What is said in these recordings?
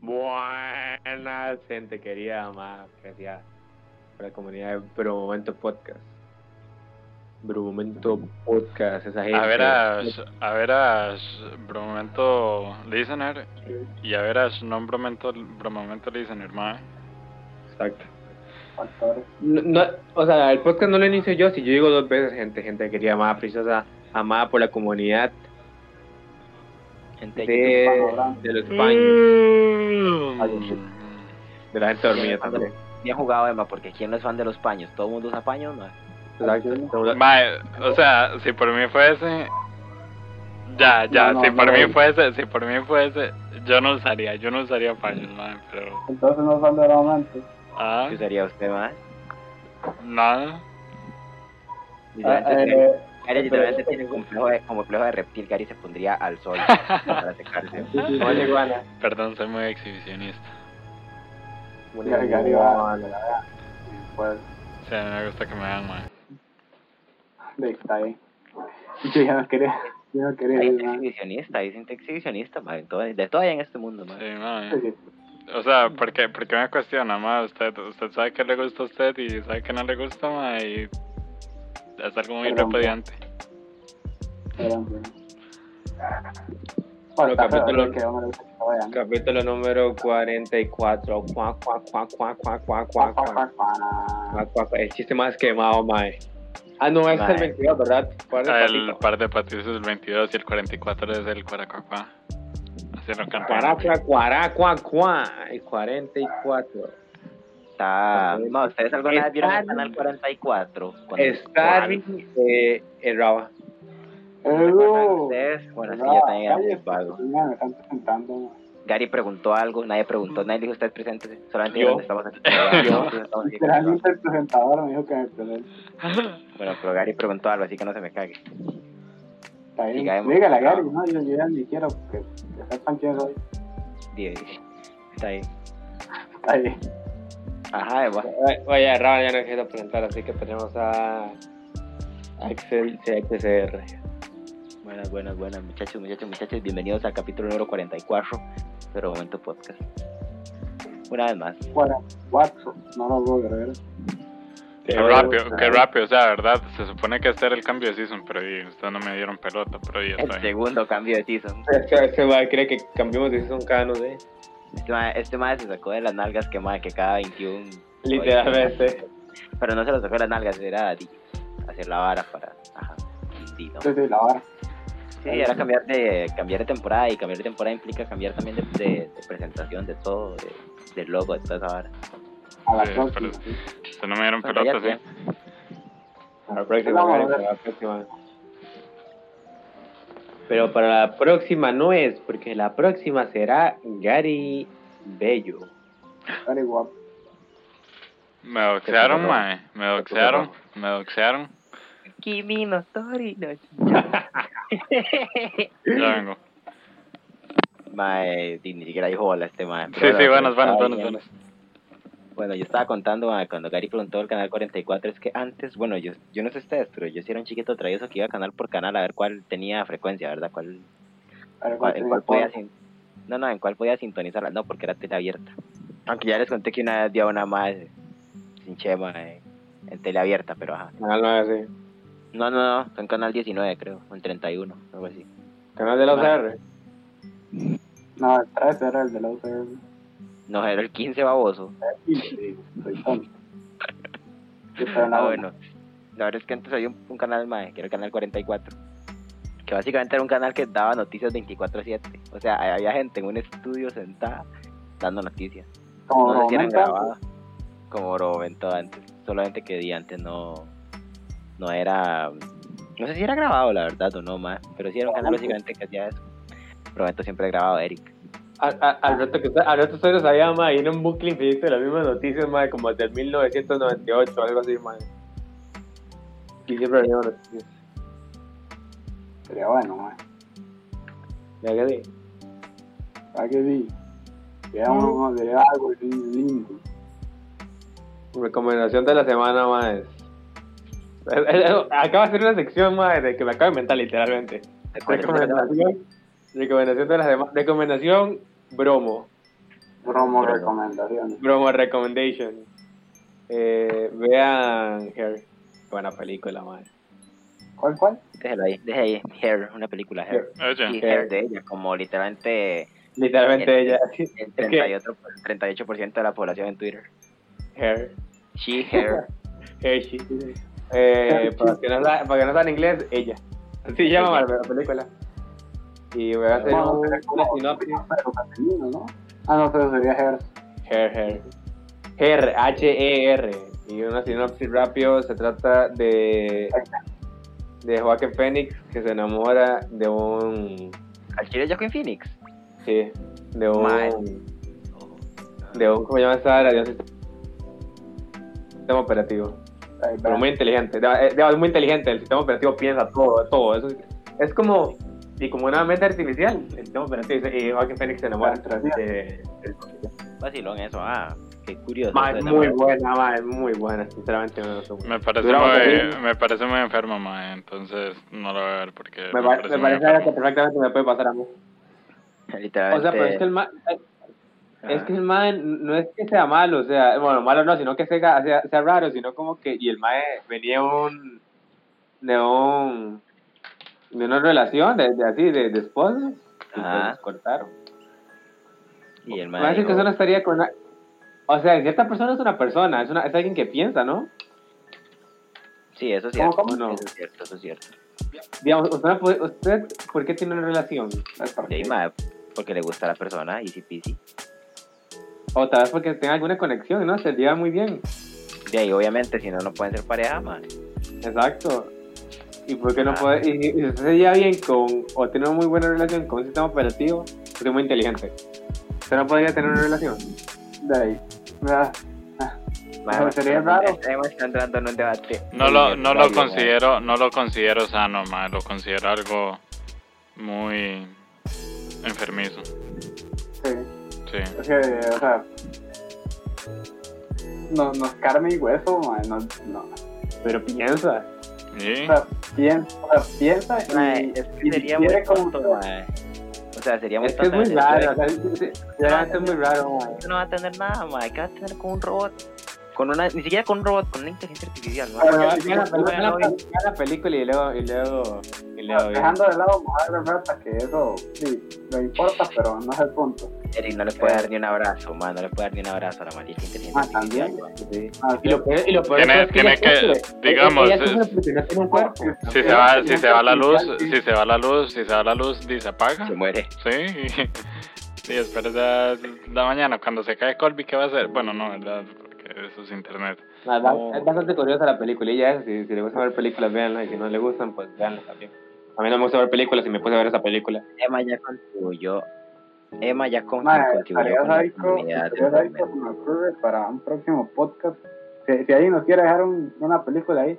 Buenas, gente querida, más gracias por la comunidad de Bro Momento Podcast. Bro Momento Podcast, esa gente. A veras, a veras, Bromomento Listener y a veras, non Bromomento, Bromomento Listener, mae. Exacto. No, no, o sea, el podcast no lo inicio yo, si yo digo dos veces, gente, gente querida, amada, preciosa, amada por la comunidad Gente, de, de los Mm. Paños, de la gente dormida también. bien jugado, Emma, porque ¿quién no es fan de los paños? ¿Todo el mundo usa paños? No. Exacto. Mae, o sea, si por mí fuese, ya, ya, No, no, si por no. mí fuese, si por mí fuese, yo no usaría, yo no usaría paños, mae, pero, Entonces no son de romance. ah, ¿Qué usaría usted más? nada. Literalmente, Eh, Gary literalmente tiene un complejo de, como complejo de reptil. Gary se pondría al sol para secarse. sí. iguana. Perdón, soy muy exhibicionista. Gary, Gary va. Pues, O sea, a mí me gusta que me vean, mae. de- está ahí. Yo ya no quería. Yo no quería Hay gente exhibicionista, hay gente exhibicionista, todo- de todo hay en este mundo, mae. Sí, sí. O sea, ¿por qué, por qué me cuestiona, ma? Usted, usted sabe que le gusta a usted y sabe que no le gusta, ma, y es algo muy Perdón, repudiante. Pero, bueno. Capítulo- a. Capítulo número 44. Cuá, cuá, cuá, cuá, cuá, cuá, cuá, cuá. Cuá, cuá, cuá. El chiste más quemado, mae. Ah, no, es el Mae. 22, ¿verdad? ¿Cuál es el par de patios es el 22 y el 44 es el cuaracuacuá. Así lo Cuará, cantamos. cuá, cuará, cuá, cuá. El 44. Está... No, ¿ustedes alguna vez vieron el canal 44? Cuando- Está eh, el Raba. ¿No Uh, ustedes? Bueno, sí, yo también ya Me están presentando. Gary preguntó algo, nadie preguntó, nadie dijo usted presente, solamente Yo. estamos aquí. Literalmente el presentador me dijo que me presente. Bueno, pero Gary preguntó algo, así que no se me cague. Está bien. Dígale a Gary, no, yo, yo ya ni quiero que, que sepan quién soy. Está ahí. Está ahí. Ajá, Eva. Oye, Raba ya no quiero presentar, así que tenemos a Axel CXR. Buenas, buenas, buenas, muchachos, muchachos, muchachos. Bienvenidos al capítulo número 44, pero momento podcast. Una vez más. Bueno, Watson, no lo puedo creer. Qué rápido, qué rápido, o sea, verdad, se supone que este era el cambio de season, pero ustedes no me dieron pelota, pero ya El segundo cambio de season. Este, este va cree que cambiamos de season cada no sé. Este mae este mae se sacó de las nalgas que, mae, que cada 21. Literalmente. Pero no se lo sacó de las nalgas, era di, hacer la vara para. Ajá. Sí, ¿no? Sí, sí, la vara. Sí, era cambiar de, cambiar de temporada y cambiar de temporada implica cambiar también de, de, de presentación, de todo, de, del logo, de toda esa vara. A la Sí, próxima. pero- sí. Ustedes no me dieron Bueno, pelota, ya sí. A la próxima, Vamos a la próxima. Pero para la próxima no es, porque la próxima será Gary Bello. Gary guapo. Me doxearon, mae, me doxearon, me doxearon. Kimi no Tori no Ya vengo. Mae, ni siquiera dijo hola este mae. Sí, sí, buenas, buenas, buenas, buenas. Bueno, yo estaba contando mae, cuando Gary preguntó el canal 44, es que antes, bueno, yo, yo no sé ustedes, pero yo sí era un chiquito travieso que iba canal por canal a ver cuál tenía frecuencia, ¿verdad? ¿Cuál, A ver, cuál- en ¿cuál podía sin- No, no, en cuál podía sintonizarla, no, porque era tele abierta. Aunque ya les conté que una vez dio una más sin chema eh, en tele abierta, pero ajá. Canal 9, sí. No, no, no, fue en canal 19, creo, o en 31, algo así. Canal de la UCR. No, el 13 era el de la UCR. No, era el 15 baboso. Soy tonto. Pero Ah, bueno. La verdad es que antes había un, un canal más, que era el canal 44. Que básicamente era un canal que daba noticias 24-7. O sea, había gente en un estudio sentada dando noticias. Como No sé si eran grabadas. Como momento antes. Solamente que di antes no. No era. No sé si era grabado, la verdad, o no más. Pero sí era un canal básicamente que hacía eso. Momento siempre grabado Eric. Al, rato que al rato ustedes sabían, ma, y en un bucle infinito de las mismas noticias, ma, como desde 1998 o algo así, ma. Y siempre había noticias. Sería bueno, man. Ya que sí. ¿Sabes que sí? Sería Mm. uno de algo lindo. Recomendación de la semana, ma, es... es- es- Acaba de ser una sección, ma, de que me acabo de inventar literalmente. Recomendación, recomendación de la semana. Recomendación bromo. Promo. recomendaciones. Bromo recommendation. Eh, vean Hair. Buena película, madre. ¿Cuál, cuál? Déjelo ahí, déjelo ahí. Hair, una película Hair. Y Oye, Hair de ella, como literalmente Literalmente Eh, ella. el Es que 38, 38% de la población en Twitter. Hair. She, Hair. Hair she. Eh, para, que no para que no saben inglés, ella. Así se llama la, la película. Y voy a hacer Bueno, un- sería una como- sinopsis. ¿no? Ah, no, pero sería hair. Hair, H-E-R. Y una sinopsis rápido. Se trata de. De Joaquin Phoenix que se enamora de un. ¿Al chile Joaquin Phoenix? Sí. De un. Mae. De un. ¿Cómo se llama esa área? De un sistema operativo. Pero muy inteligente. de- de- Es muy inteligente. El sistema operativo piensa todo. todo. Eso es, es como. Y como una mente artificial. El sistema operativo. Joaquin Phoenix se enamora días. de. Vacilón eso, ah, qué curioso. Ma, es muy buena, ma, es muy buena. Sinceramente me me parece muy, me parece muy enfermo, mae, entonces no lo voy a ver porque Me, pa- me muy parece algo que perfectamente me puede pasar a mí. Literalmente. O sea, pero es que el ma, es ajá. que el man no es que sea malo, o sea, bueno, malo no, sino que sea, sea, sea raro, sino como que, y el mae venía un, de un, de una relación, de, de así, de, de y Ajá. pues cortaron. Y el parece que eso no estaría con una, o sea, cierta persona es una persona, es, una, es alguien que piensa, ¿no? Sí, eso es cierto. ¿Cómo, cómo no? Eso es cierto, eso es cierto. Digamos, usted, usted ¿por qué tiene una relación? Sí, porque le gusta a la persona, easy peasy. O tal vez porque tenga alguna conexión, ¿no? Se lleva muy bien. De ahí, obviamente, si no, no pueden ser pareja, man. Exacto. ¿Y por qué no Ah. puede? Y, y se lleva bien con, o tiene una muy buena relación con un sistema operativo, es muy inteligente. ¿Usted no podría tener una relación? De ahí. Ma, Pero sería raro. Estamos entrando en un debate. No lo, no lo considero, no lo considero sano, mae, lo considero algo muy enfermizo. sí. Sí. Es que, o sea. No, no es carne y hueso, man. No, no. Pero piensa. Sea, piensa, o sea, piensa y, es que sería muy como tonto. O sea, sería muy Es que es muy raro. O sea, es muy raro. man. no va a tener nada, ma. ¿Qué va a tener con un robot? Con una, ni siquiera con un robot, con una inteligencia artificial, ma. Pero Bueno, sí, vea la, sí, vea sí, la- sí. vea la película y luego, y luego, bien. Dejando de lado de rata, que eso sí, no importa, pero no es el punto. Eric no le puede dar ni un abrazo, ma. No le puede dar ni un abrazo a la maldita inteligencia Ah, también. Sí. Ah, Y lo peor, y lo peor Tiene- es que tiene que- digamos, es- cuerpo. Si se va, si se va la luz, si se va la luz, si se va la luz, se apaga. Se muere. Sí. Y después de la mañana, cuando se cae Colby, ¿qué va a hacer? Bueno, no, ¿verdad? Porque eso es internet. Ah, va- No. Es bastante curiosa la película y ya es, si, si le gusta ver películas, véanla, y si no le gustan, pues véanla también. A mí no me gusta ver películas y me puse a ver esa película. Emma ya contribuyó. Emma ya con- Madre, contribuyó con la sádico, comunidad. para un próximo podcast. Si, si alguien nos quiere dejar un- una película ahí,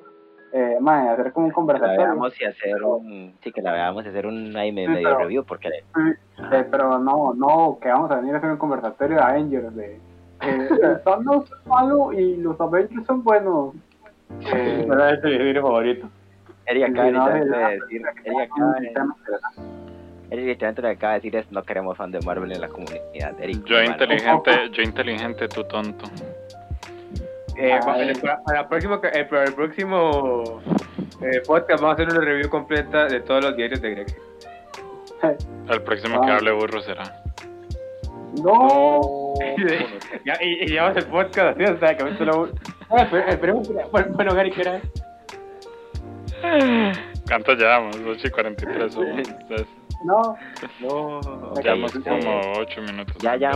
eh, madre, hacer como un Que la conversatorio. veamos y hacer un. Sí, que la veamos y hacer un ahí me- Sí, medio pero- review, porque. Eh, pero no, no, que vamos a venir a hacer un conversatorio de Avengers. De, eh, Thanos es malo y los Avengers son buenos. Eh, Pero es mi favorito. Eric acaba de decir. Eric acaba de- tema interesante. Eric literalmente lo que acaba de decir es: no queremos fan de Marvel en la comunidad. Eric, Yo inteligente, yo inteligente, tú tonto. Eh, Ah, para, eh. el próximo, eh, para el próximo eh, podcast vamos a hacer una review completa de todos los diarios de Greg. El próximo que Ah. hable burro será. No, Ya, y, y llevamos el podcast así hasta que solo... Ah, esper- Esperemos que... Bueno, bueno, Gary, ¿qué era? ¿Cuánto llevamos? 8 y 43 somos. Entonces, no. No. Llevamos como 8 minutos. Ya, ya.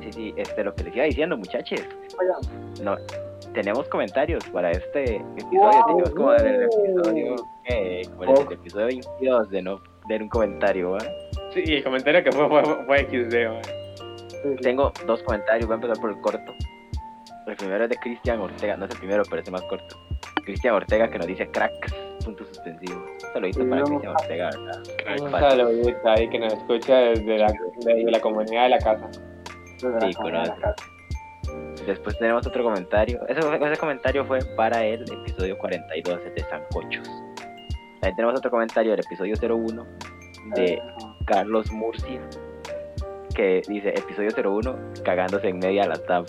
Sí, sí, este, lo que les iba diciendo, muchachos. No, tenemos comentarios para este episodio. Wow. Tenemos como en el episodio. Eh, ¿cuál es el episodio 22 de no leer un comentario, ¿va? Sí, y el comentario que fue fue, fue XD, man. Tengo dos comentarios, voy a empezar por el corto. El primero es de Cristian Ortega, no es el primero, pero es el más corto. Cristian Ortega que nos dice cracks, punto suspensivo. Un saludito para Cristian a- Ortega, ¿verdad? Un saludito ahí que nos escucha desde la, desde la comunidad de la casa. Sí, conoce. Después tenemos otro comentario. Ese, ese comentario fue para el episodio 42 de Sancochos. También tenemos otro comentario del episodio 01 de Carlos Murcia. que dice episodio 01, cagándose en media la tab.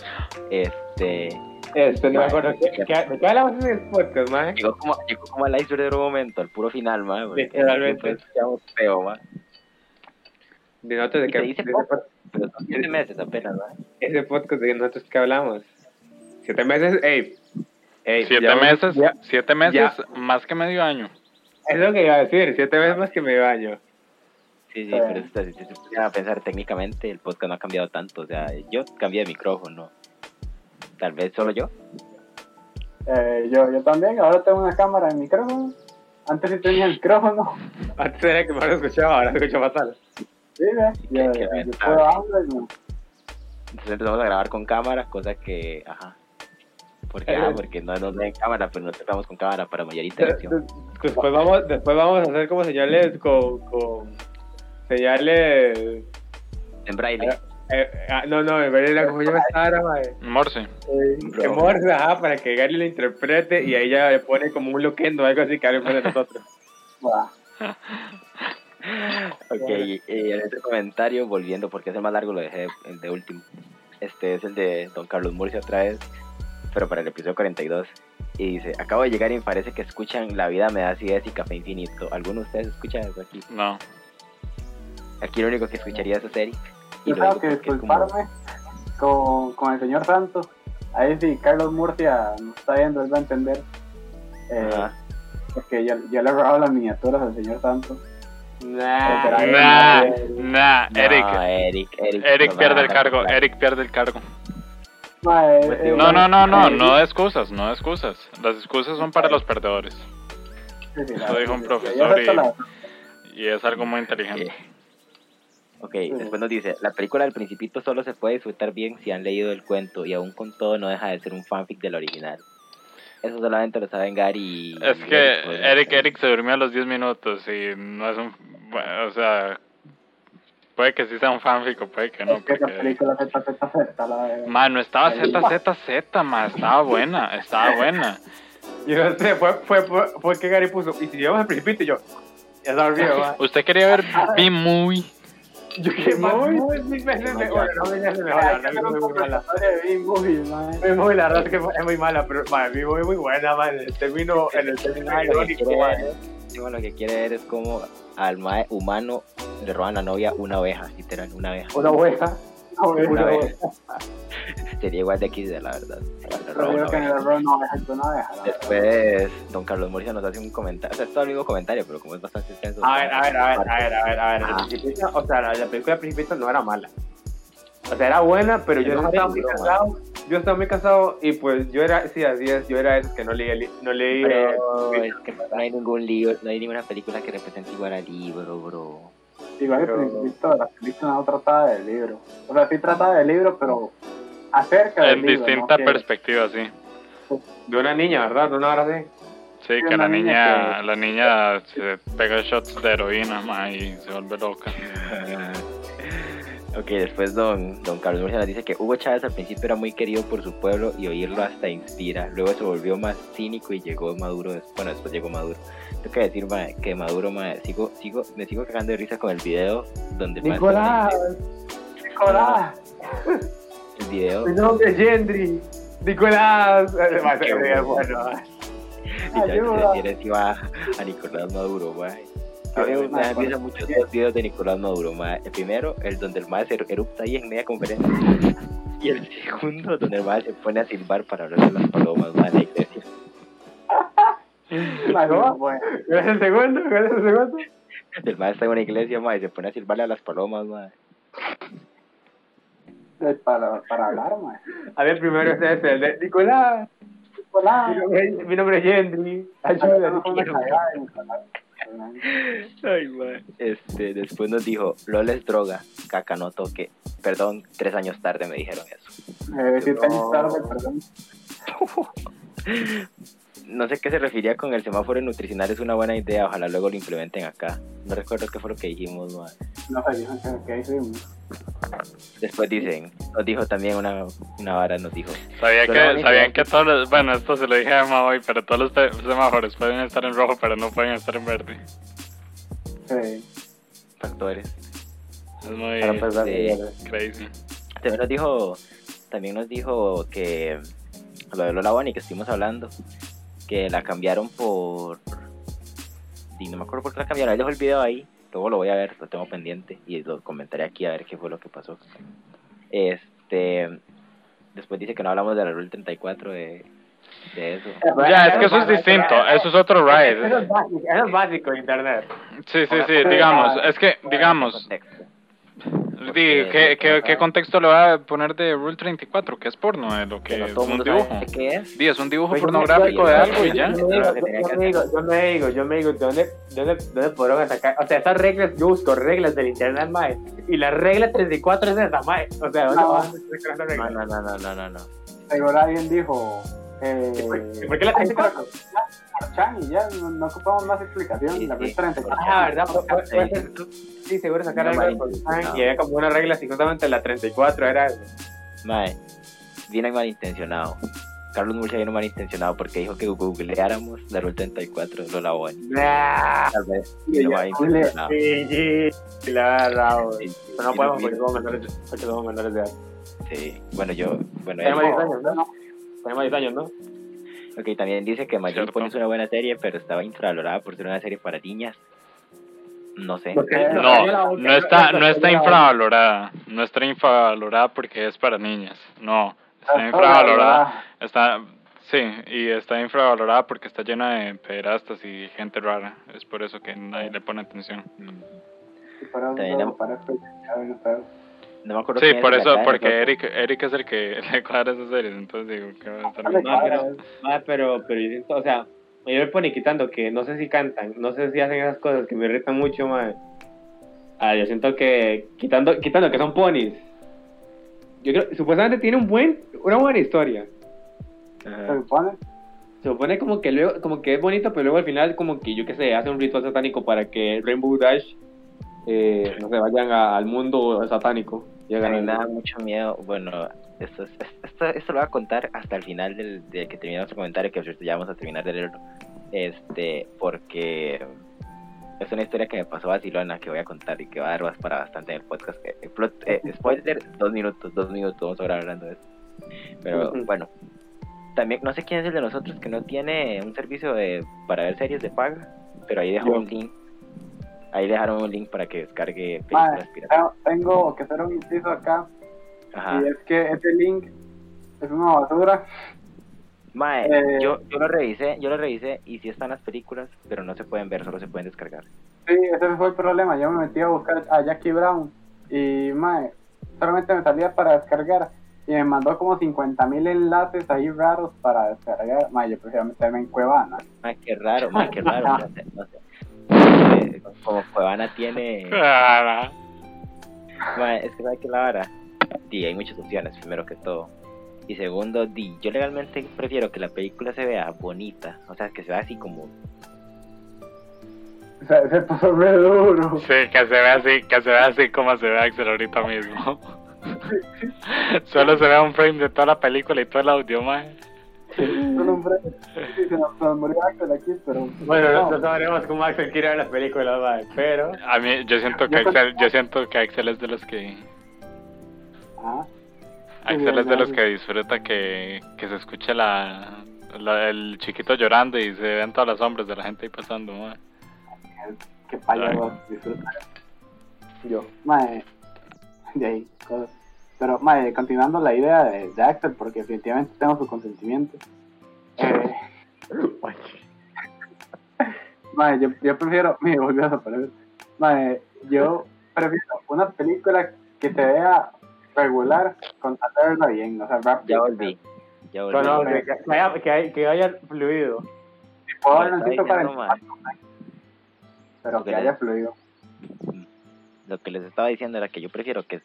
Este. Este, no me acuerdo. ¿qué- qué- ¿De qué hablamos en el podcast, mae? Llegó como, llegó como al iceberg de un momento, al puro final, man. Literalmente. feo, man. De nosotros de que se dice de poco. Pero son siete meses apenas, man. ese podcast de nosotros que hablamos. Siete meses, ey. Ey, Siete ya- meses, ya- siete meses, ya. más que medio año. es lo que iba a decir, siete meses más que me baño. Sí, sí, pero si se pusiera a pensar técnicamente, el podcast no ha cambiado tanto. O sea, yo cambié de micrófono. Tal vez solo yo. Eh, yo, yo también, ahora tengo una cámara en micrófono. Antes sí tenía micrófono. Antes era que me lo escuchaba, ahora se escucha fatal. Sí, ve. Yo, Qué yo ventaja. puedo hablar y. Entonces empezamos a grabar con cámara, cosa que, ajá. Porque, Eh. ah, porque no nos ven cámara, pero nosotros estamos con cámara para mayor interacción. Después vamos, después vamos a hacer como señales con, con señales. En braille. Eh, ah, no, no, en vez de la como llama esta hora, mae. Morse. Eh, Morse, ajá, para que Gary lo interprete y ahí ya le pone como un loquendo o algo así que hable de nosotros. Ok, y, y en este comentario, volviendo, porque es el más largo, lo dejé el de último. Este es el de Don Carlos Murcia otra vez, pero para el episodio 42. Y dice, acabo de llegar y me parece que escuchan La vida me da acidez y café infinito. ¿Alguno de ustedes escucha eso aquí? No. Aquí lo único que escucharía es Eric. Y Yo tengo que como- disculparme con, con el señor Santos. Ahí sí, Carlos Murcia nos está viendo, él va a entender. Eh, porque yo, yo le he robado las miniaturas al señor Santos. Nah, Nah, nah, No, Eric. Eric, Eric, pierde el cargo, hablar. Eric pierde el cargo. Ma, eh, Pues eh, No, no, no, no, eh, no excusas, no excusas. Las excusas son para los perdedores. Eso dijo un profesor y- Y es algo muy inteligente. Ok, después nos dice, la película del Principito solo se puede disfrutar bien si han leído el cuento y aún con todo no deja de ser un fanfic del original. Eso solamente lo saben Gary y... Es y que Eric, Eric se durmió a los 10 minutos y no es un... bueno, o sea, puede que sí sea un fanfic o puede que no. es que Porque... película Z, Z, Z, la. Man, no estaba ZZZ, man, estaba buena, estaba buena. Yo no sé, fue, fue, fue, fue que Gary puso. Y si llevamos al principito, y yo. Ya se olvidó. ¿Usted quería ver B-Movie? Yo que muy, mil veces me. Bueno, no me digas mejor, la verdad es muy mala. Muy, muy, la verdad es que es muy mala, pero man, mi muy, muy buena, man. El término, en el término irónico, lo que quiere ver es como al humano le roban la novia una oveja, literal, una oveja. Una oveja. Una oveja. Sería igual de de la verdad. Una que en el error no una. Después, don Carlos Murcia nos hace un comentario, o sea, es todo el mismo comentario, pero como es bastante extenso. A ver, a ver, a ver, a ver, a ver, a ver. O sea, la, la película Principito no era mala. O sea, era buena, pero yo no estaba muy cansado. Yo estaba muy cansado y pues yo era, sí, así es, yo era ese que no leía, no leía. Pero es que no hay ningún libro, no hay ninguna película que represente igual al libro, bro. Igual el Pero- Principito, la película no trataba del libro. O sea, sí trataba del libro, pero acerca del En libro. distinta ¿no? Que- perspectiva, sí. De una niña, ¿verdad? De una hora. Sí, Sí, que la niña niña, que- la niña se pega shots de heroína, ma, y se vuelve loca. Ok, después don, don Carlos Murcia nos dice que Hugo Chávez al principio era muy querido por su pueblo y oírlo hasta inspira. Luego se volvió más cínico y llegó Maduro. Bueno, después llegó Maduro. Tengo que decir ma, que Maduro, ma, sigo, sigo, me sigo cagando de risa con el video donde Nicolás, Nicolás, El video mi nombre es Gendry. Nicolás. A Qué bueno. y ya se encima a Nicolás Maduro, ma. Yo Ay, me, risa muchos dos videos de Nicolás Maduro, ma. El primero, el donde el ma se erupta ahí en media conferencia. Y el segundo, donde el ma se pone a silbar para hablar de las palomas, ma, en la iglesia. ¿Cuál es el segundo? ¿Cuál es el segundo? El ma está en una iglesia, ma, y se pone a silbarle a las palomas, ma. es para, para hablar, ma. A ver, primero es ese, el de Nicolás. Nicolás. Mi nombre, es- Gendry. Ayuda, Ay. Este, después nos dijo, LOL es droga, caca no toque. Perdón, tres años tarde me dijeron eso. Eh, si te No. tarde, perdón. No sé qué se refería con el semáforo nutricional, es una buena idea, ojalá luego lo implementen acá. No recuerdo qué fue lo que dijimos, ma. No qué hicimos. Después dicen, nos dijo también una, una vara, nos dijo, Sabía que, sabían que todos los, bueno, esto se lo dije a Emma hoy, pero todos los semáforos pueden estar en rojo, pero no pueden estar en verde. Sí. factores. Es muy sí. crazy. También nos dijo, también nos dijo que lo de Lola Bunny que estuvimos hablando, que la cambiaron por. Y no me acuerdo por qué la cambiaron. Él dejó el video ahí, luego lo voy a ver, lo tengo pendiente y lo comentaré aquí a ver qué fue lo que pasó. Este. Después dice que no hablamos de la Rule 34 de, de eso. Ya, es que eso es distinto, eso es otro Eso ride. es básico, eso es básico internet. Sí, sí, sí, digamos, es que, digamos, Di, ¿qué, qué, qué contexto le va a poner de Rule 34? Que es porno, de lo que es un dibujo. de qué es. Di, es un dibujo Pues yo me- pornográfico yo- de yo- algo y ya. Yo me digo, yo me digo, yo me digo, yo me digo, ¿dónde, dónde, dónde podrán atacar? O sea, esas reglas, yo busco reglas del internet, mae, y la regla 34 es esa, mae. O sea, ¿dónde No. van a sacar regla? no, no, no, no, no. no. Seguro alguien dijo. Eh, ¿Y por- y por qué la 34? Chan y ya, no, no ocupamos más explicación. Sí, la sí. 34. Ah, ¿verdad? Pues, Sí, seguro sacar No, algo de malintencionado. Pornhub, y había como una regla, si justamente la 34 era. Mae, viene malintencionado. Carlos Murcia vino malintencionado porque dijo que googleáramos la Rule 34 de Lola Bunny. Nah, Tal vez Sí, malintencionado. sí, sí, la verdad. Sí, Pero no podemos porque somos menores, porque somos menores de edad. Sí, bueno, yo, bueno, Tenemos él- 10 años, ¿no? Tenemos 10 años, ¿no? Ok, también dice que Cierto. Pony es una buena serie, pero estaba infravalorada por ser una serie para niñas. No sé. No, no está, no está infravalorada. No está infravalorada porque es para niñas. No, está infravalorada. Está, sí, y está infravalorada porque está llena de pederastas y gente rara. Es por eso que nadie le pone atención. No- para No me acuerdo Sí, por eso, porque. Eric, Eric es el que le cuadra esas series. Entonces digo que va a estar. No, pero, ah, pero, pero yo siento, o sea, yo me pone quitando que no sé si cantan, no sé si hacen esas cosas que me irritan mucho, madre. Ah, yo siento que quitando, quitando que son ponis. Yo creo, supuestamente tiene un buen, una buena historia. Se supone. Se supone como que luego, como que es bonito, pero luego al final como que yo qué sé, hace un ritual satánico para que Rainbow Dash, eh, no sé, vayan a- al mundo satánico. Y A hagan mí me da mucho miedo. Bueno, esto, es- esto, esto lo voy a contar hasta el final del, de que terminemos el comentario, que ya vamos a terminar de leerlo. Este, porque es una historia que me pasó vacilona que voy a contar y que va a dar para bastante en el podcast. Eh, eh, plot- eh, spoiler, dos minutos, dos minutos, vamos a hablar hablando de eso. Pero bueno, también no sé quién es el de nosotros que no tiene un servicio de, para ver series de paga, pero ahí dejó Yo. un link. Ahí dejaron un link para que descargue Madre, películas piratas. tengo- que hacer un inciso acá. Ajá. Y es que ese link es una basura. Mae, Eh, yo, yo lo revisé, yo lo revisé y sí están las películas, pero no se pueden ver, solo se pueden descargar. Sí, ese fue el problema. Yo me metí a buscar a Jackie Brown y, mae, solamente me salía para descargar y me mandó como 50.000 enlaces ahí raros para descargar. Mae, yo prefiero meterme en Cuevana. Mae, qué raro, mae, qué raro, no sé, no sé. Como Cuevana tiene, es que sabe que la vara, y hay muchas opciones, primero que todo. Y segundo, di, yo legalmente prefiero que la película se vea bonita, o sea, que se vea así como, O sea, se puso re duro. Sí, que se ve así, que se ve así como se ve Axel ahorita mismo. Solo se ve un frame de toda la película y todo el audio, mae. Nos, murió Axel aquí, pero. Bueno, no. no sabremos cómo Axel quiere ver las películas, madre, pero... A mí, yo siento que Axel, yo siento que Axel es de los que, Ah, Axel es de los que disfruta que, que se escuche la, la- el chiquito llorando y se ven todas las sombras de la gente ahí pasando, qué payaso disfruta. Yo, mae, de ahí, cosas. Pero, mae, continuando la idea de, de Axel, porque definitivamente tengo su consentimiento. Eh, mae, yo, yo prefiero, me volvió a desaparecer. Mae, yo prefiero una película que se vea regular con hacerla bien, o sea, rápido. ya volví, ya volví. No, no, que, que haya, que, haya, que haya fluido. Si puedo ver un pero que haya fluido. lo que les estaba diciendo era que yo prefiero que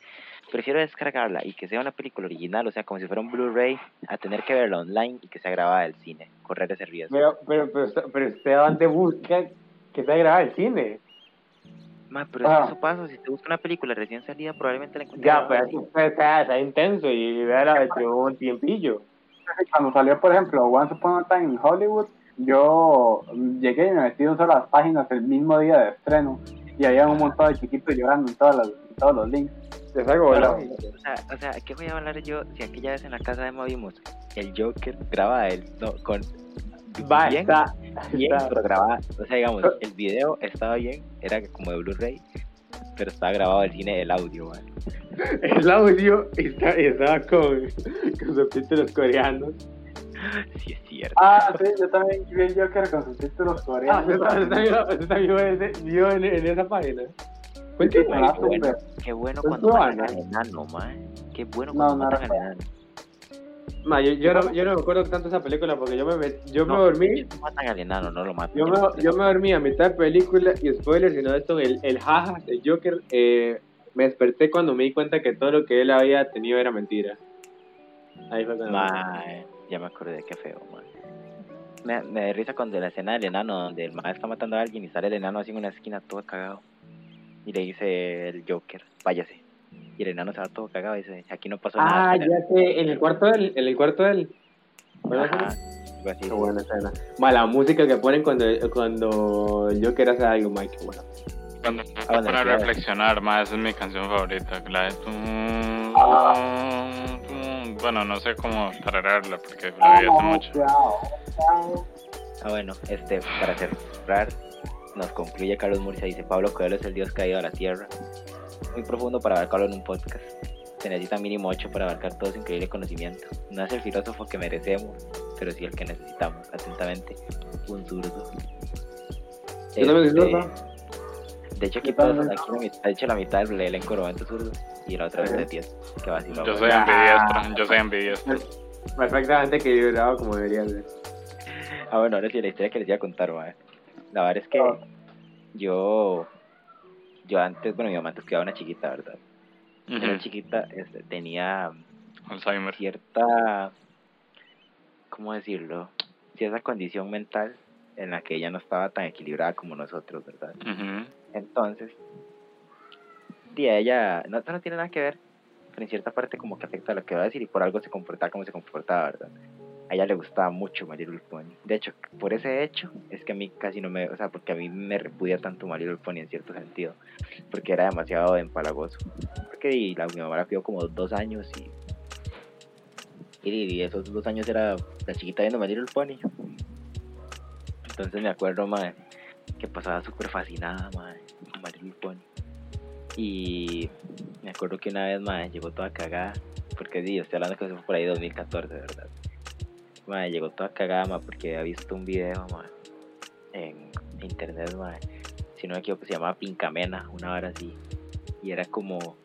prefiero descargarla y que sea una película original, o sea, como si fuera un Blu-ray, a tener que verla online y que sea grabada del cine, correr ese riesgo. Pero, pero, pero, pero usted dónde busca que se grabado el cine. Ma, pero es Ah. que eso pasa, si te busca una película recién salida, probablemente la encuentres Ya, grabada pero ahí. es que usted sea, sea intenso y vea de un tiempillo. cuando salió, por ejemplo, Once Upon a Time in Hollywood, yo llegué y me metí en todas las páginas el mismo día de estreno y había un montón de chiquitos llorando en todas las, todos los links. O sea, o sea, ¿qué voy a hablar yo si aquella vez en la casa de Emma vimos el Joker graba a él no, con Va, bien, está. bien, está. pero grababa, o sea, digamos, el video estaba bien, era como de Blu-ray, pero estaba grabado el cine el audio, man. El audio está, estaba con, con subtítulos coreanos. Sí es cierto. Ah, sí, yo también vi el Joker con sus títulos Ah, coreanos. ¿usted también en, en esa página? Pues Sí, qué bueno. qué bueno, súper. qué bueno Pues cuando matan ¿no? al enano, man. Qué bueno No, cuando no matan al enano. Ma, yo, yo, no, yo no me acuerdo tanto de esa película porque yo me, met- yo me dormí. no matan al enano, no lo matan. Yo me, yo me dormí a mitad de película y spoiler, si no esto, el, el jaja de Joker, eh, me desperté cuando me di cuenta que todo lo que él había tenido era mentira. Ahí fue cuando... Mae, ya me acordé, qué feo, man. Me, me da risa cuando la escena del enano, donde el mae está matando a alguien y sale el enano así en una esquina todo cagado. Y le dice el Joker, váyase. Y el enano se va todo cagado y dice, aquí no pasó nada. Ah, espera". ya sé, en el cuarto del, en el cuarto del. ¿Bueno, Ajá, así. Qué buena escena. Ma, la música que ponen cuando, cuando el Joker hace algo, Mike, qué bueno. Cuando me Ah, pone bueno, a claro. reflexionar, más esa es mi canción favorita. La de. Bueno, no sé cómo tarararla porque la vi hace mucho. Ah, bueno, este, para cerrar, nos concluye Carlos Murcia, dice Pablo Coelho es el dios caído a la tierra. Muy profundo para abarcarlo en un podcast. Se necesita mínimo 8 para abarcar todo su increíble conocimiento. No es el filósofo que merecemos, pero sí el que necesitamos. Atentamente, un zurdo. Este. De hecho, aquí, todos- aquí la mitad, de hecho, la mitad del elenco es zurdo y la otra vez de 10. Que vaciló. Yo soy ambidiestro, yo soy ambidiestro. Perfectamente equilibrado como debería ser. Ah, bueno, ahora sí, la historia que les iba a contar, madre. La verdad es que Ah. yo, yo antes, bueno, mi mamá antes quedaba una chiquita, ¿verdad? Ujú. Era chiquita, este, tenía Alzheimer. cierta, ¿cómo decirlo? Cierta condición mental en la que ella no estaba tan equilibrada como nosotros, ¿verdad? Ujú. Entonces, tía, ella, no, no tiene nada que ver, pero en cierta parte como que afecta a lo que va a decir y por algo se comportaba como se comportaba, ¿verdad? A ella le gustaba mucho My Little Pony. De hecho, por ese hecho, es que a mí casi no me, o sea, porque a mí me repudia tanto My Little Pony en cierto sentido, porque era demasiado empalagoso. Porque y mi mamá la crió como dos años y, y, esos dos años era la chiquita viendo My Little Pony. Entonces me acuerdo, madre, que pasaba súper fascinada, madre, con My Pony. Y me acuerdo que una vez, madre, llegó toda cagada, porque sí, estoy hablando que eso fue por ahí 2014, ¿verdad? Madre, llegó toda cagada, madre, porque había visto un video, madre, en internet, madre, si no me equivoco, se llamaba Pincamena, una hora así. Y era como,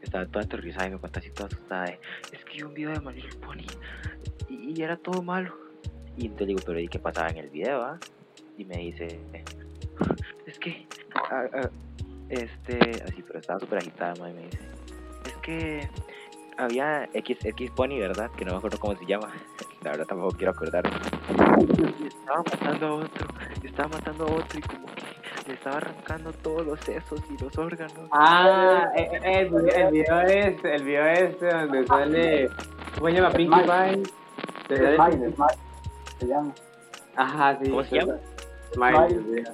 estaba toda aterrorizada y me contó así toda asustada es que vi un video de Little Pony y, y era todo malo. Y entonces digo, pero ¿y qué pasaba en el video, ah? Y me dice, es que, ah, ah, este, así, pero estaba súper agitada, madre, me dice, es que había X, X Pony, ¿verdad? Que no me acuerdo cómo se llama, la verdad tampoco quiero acordarme. Y estaba matando a otro, estaba matando a otro y como que le estaba arrancando todos los sesos y los órganos. Ah, eh, eh, el, video- el video es, el video es donde sale, ¿cómo se llama? Pinkie. Pie. Smile, se llama. Ajá, sí. ¿Cómo se llama? Smile. Smile.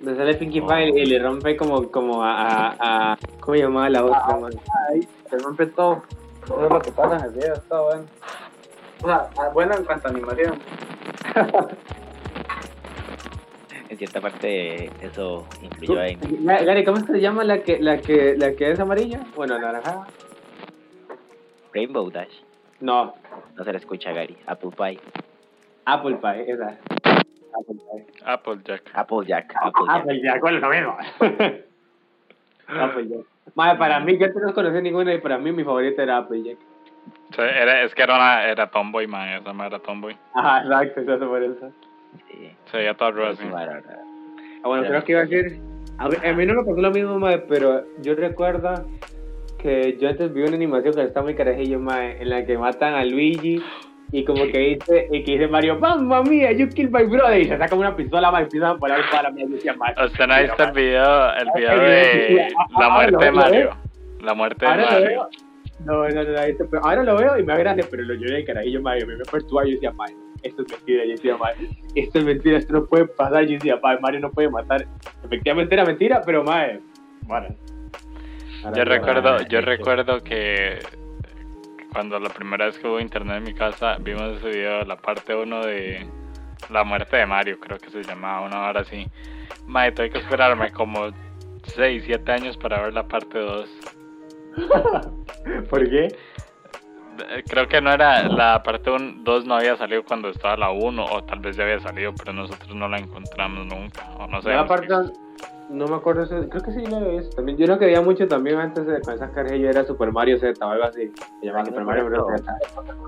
Donde sale Pinkie Pie y le rompe como, como a, a, a- ¿cómo se llamaba la otra, man? Ahí se rompe todo. Es lo que pasa en el video, está bueno. O sea, ah, bueno en cuanto a animación. En cierta parte eso influyó en Ga- Gary, ¿cómo se llama la que, la que, la que es amarilla? Bueno, naranja. Rainbow Dash. No, No se le escucha Gary. Apple Pie. Apple Pie, esa. Apple Pie. Applejack. Applejack. Applejack. Apple Jack, bueno, lo mismo. Apple Jack. Madre, para mí, yo no conocí ninguna y para mí mi favorita era Apple Jack. O sea, era, es que era, una, era tomboy, man. Esa man era tomboy. Ajá, exacto, eso por eso. Sí. Sí, la verdad. Ah, bueno, creo que iba a decir. A mí, a mí no me pasó lo mismo, madre, pero yo recuerdo que yo antes vi una animación que está muy carajillo, madre, en la que matan a Luigi y como que dice, y que dice Mario, mamma mía, you killed my brother, y se saca una pistola, madre, y empiezan a volar para la y decía, madre. Usted no ha visto el video, el video de ah, la ah, muerte de Mario. La muerte de Mario. No, no, no, no, pero ahora lo veo y me grande, pero lo lloré de carajillo, madre, me perturbaba y yo decía, madre, esto es mentira, yo decía, madre, esto es mentira, esto no puede pasar, yo decía, Mario no puede matar. Efectivamente era mentira, pero madre, madre. Yo recuerdo, yo recuerdo que cuando la primera vez que hubo internet en mi casa, vimos ese video, la parte 1 de la muerte de Mario, creo que se llamaba, una hora así. Mae, tuve que esperarme como 6, 7 años para ver la parte 2. ¿Por qué? Eh, Creo que no era, la parte 2 no había salido cuando estaba la 1, o tal vez ya había salido, pero nosotros no la encontramos nunca, o no sé. Yo aparte, no me acuerdo, eso, creo que sí lo visto también. Yo lo que veía mucho también antes de con esas cargas yo era Super Mario Z o algo así. Se llamaba Super Mario Bros. Z.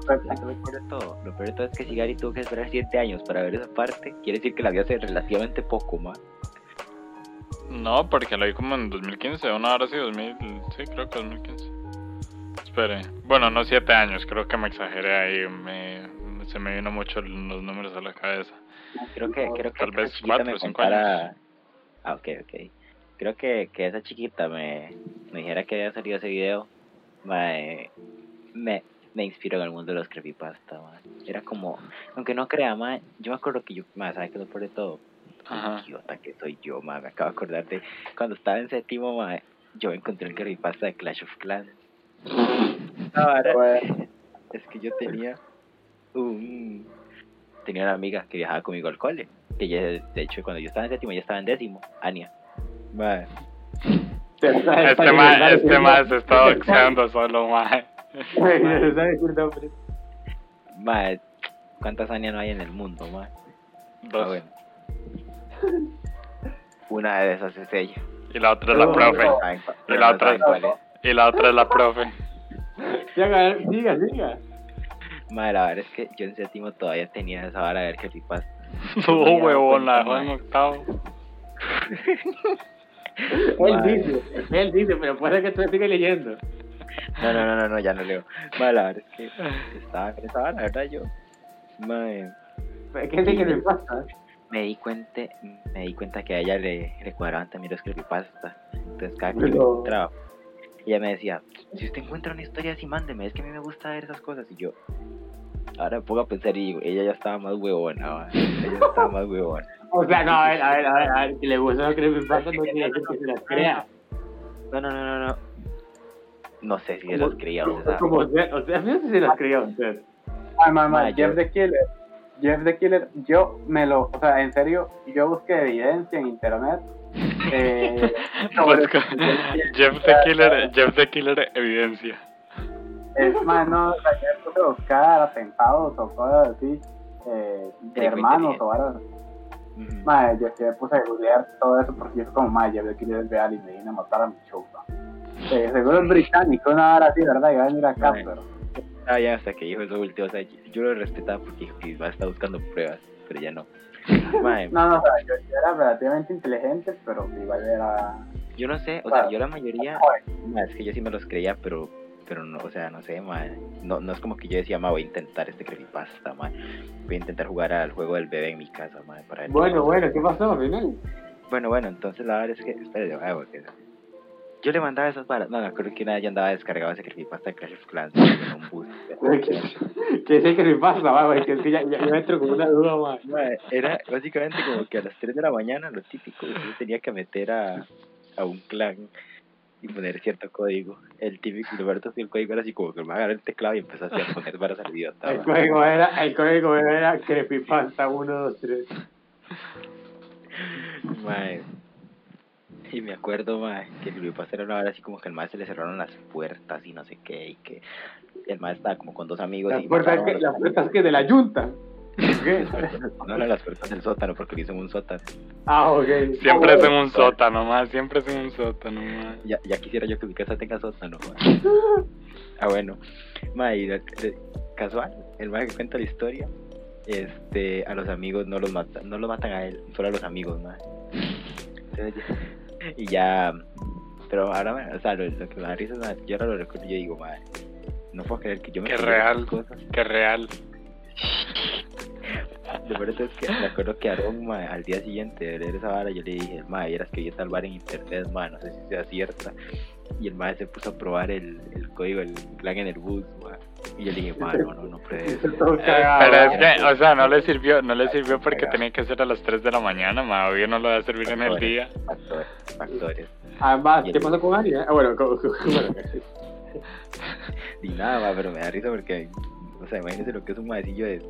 Lo peor de todo, lo peor de todo es que si Gary tuvo que esperar 7 años para ver esa parte, quiere decir que la vio hace relativamente poco, más. No, porque lo vi como en 2015, una hora sí, 2000, sí, creo que 2015. Espere, bueno, no 7 años, creo que me exageré ahí, me, se me vino mucho los números a la cabeza. Creo que, creo que Tal vez chiquita cuatro me o cinco contara- Ah, ok, ok. Creo que, que esa chiquita me, me dijera que había salido ese video. Me, me, me inspiró en el mundo de los creepypasta, man. Era como, aunque no crea, man, yo me acuerdo que yo, man, ¿sabes qué es lo peor de todo? Ajá. Idiota que soy yo, man. Me acabo de acordar de cuando estaba en séptimo, man, yo encontré el creepypasta de Clash of Clans. Ahora, Bueno, es que yo tenía un tenía una amiga que viajaba conmigo al cole que ella, de hecho cuando yo estaba en séptimo ella estaba en décimo Ania Este más, este más se está boxeando solo, mae. mae, ¿cuántas Ania no hay en el mundo mae? Ah, Dos. bueno. una de esas es ella Y la otra es la profe. ¿Saben cu- Y la otra. Y la otra es la profe. Diga, diga. Mae, la verdad es que yo en séptimo todavía tenía esa vara de ver creepypasta No, huevón, la dejó en octavo. Él dice, él dice, pero puede que tú sigas leyendo. no, no, no, no, no, ya no leo mae, la verdad es que estaba vara, la verdad yo mae, ¿Qué es que me pasa? me di cuenta me di cuenta que a ella le, le cuadraban también los creepypasta entonces cada que Pero- yo encontraba ella me decía si usted encuentra una historia así mándeme es que a mí me gusta ver esas cosas y yo ahora me pongo a pensar y ella ya estaba más huevona va. ella ya estaba más huevona O sea, no, a ver, a ver, a ver, a ver, si le gusta lo que me pasa, no quiere decir que se las crea. no no no no no no sé si se los creía o sea, Como o sea, a mí no sé si se las creía usted. Ay, mamá, Ma, yo- Jeff the Killer. Jeff the Killer, yo me lo, o sea, en serio, yo busqué evidencia en internet. Eh, Jeff the Killer, Jeff the Killer, evidencia. Es más, no, o sea, yo buscar atentados o cosas así, eh, de hermanos o varas. ujú. Madre, yo sí me puse a googlear todo eso porque yo como, madre, Jeff the Killer es real y me vine a matar a mi ma. Eh, seguro es británico, una hora así, ¿verdad? Y va a venir acá, Mae. pero. Ah, ya hasta que dijo eso último, o sea, yo, yo lo respetaba porque dijo que iba a estar buscando pruebas, pero ya no. Mae, No, no, o sea, yo, yo era relativamente inteligente, pero igual era. yo no sé, o sea, yo la mayoría, ma, es que yo sí me los creía, pero, pero no, o sea, no sé, no, no es como que yo decía, ma, voy a intentar este creepypasta, ma, voy a intentar jugar al juego del bebé en mi casa, ma, para Bueno, bueno, ¿qué pasó al final? Bueno, bueno, entonces la verdad es que, espérate, ah, porque yo le mandaba esas varas, no, me acuerdo que una vez ya andaba descargado ese creepypasta de Clash of Clans en un bus. ¿Qué es que me pasa, va, es que ya, ya, yo entro con una duda. Ma, Era básicamente como que a las 3 de la mañana, lo típico, usted tenía que meter a, a un clan y poner cierto código. El típico, que el código era así como que me agarró el teclado y empezó así a poner varas al idiota. El código era, el código era creepypasta 1, 2, 3. Mae. Y me acuerdo, mae, que el creepypasta era una hora así como que el mae se le cerraron las puertas y no sé qué, y que el mae estaba como con dos amigos Las y puertas que, las puertas que de la yunta. No eran las puertas del sótano porque en un sótano. Ah, ok. Siempre es en un sótano, más. Siempre es en un sótano, más. Ya, ya quisiera yo que mi casa tenga sótano. Ah, bueno. Y de- casual, el mae que cuenta la historia, este, a los amigos no los matan, no los matan a él, solo a los amigos, ya- y ya, pero ahora, o sea, lo, lo que me da risa, es, yo ahora lo recuerdo y yo digo, mae, no puedo creer que yo me Qué real. cosas. Qué real. Lo peor es que me acuerdo que Aaron, mae, al día siguiente de leer esa vara, yo le dije, mae, vieras que vi esta vara en internet, mae, no sé si sea cierta. Y el mae se puso a probar el, el código del clan en el bus, mae. Y yo le dije, mae, no, no, no pruebe eso. Todo Eh, cagado. pero es que, o sea, no le sirvió, no le sirvió porque tenía que ser a las 3 de la mañana, ma, obvio no lo va a servir en el día. Factores, factores. Además, el- ¿qué pasó con Ari? eh? Ah, Bueno, con- con- bueno, Y nada, ma, pero me da risa porque, o sea, imagínense lo que es un maecillo de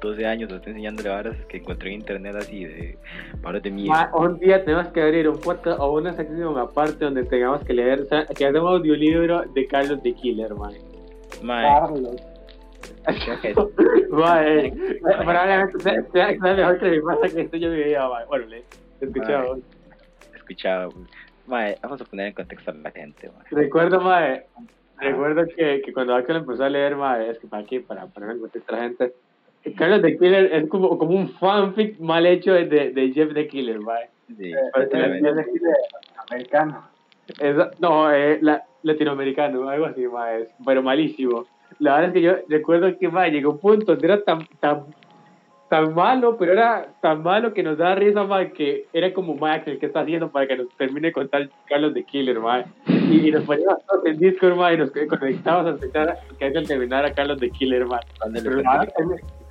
12 años, está enseñándole varas que encontró en internet así, de varas de mierda. Un día tenemos que abrir un podcast o una sección aparte donde tengamos que leer, o sea, que hagamos audiolibro de Carlos de Killer, man. Ma, Carlos. creo que Ma, eh, probablemente sea, sea, sea mejor que mi pasa que esto yo vivía, ma. Bueno, le escuchamos. escuchaba, ma, vamos a poner en contexto a la gente, ma. Recuerdo, mae, recuerdo que, que cuando Ángel empezó a leer, mae, es que para aquí, para poner en contexto a la gente, Carlos de Killer es como, como un fanfic mal hecho de, de, de Jeff the Killer, mae. Sí, Eh. Yo elegí de americano. Esa- no, eh, la, latinoamericano, algo así, es- pero malísimo. La verdad es que yo recuerdo que, mae, llegó un punto donde era tan, tan, tan malo, pero era tan malo que nos daba risa, mae, que era como, mae, Axel, ¿qué está haciendo para que nos termine de contar Carlos de Killer, mae? Y, y nos poníamos todos en Discord, mae, y nos conectábamos a escuchar que Axel terminara Carlos de Killer. Dándole Pero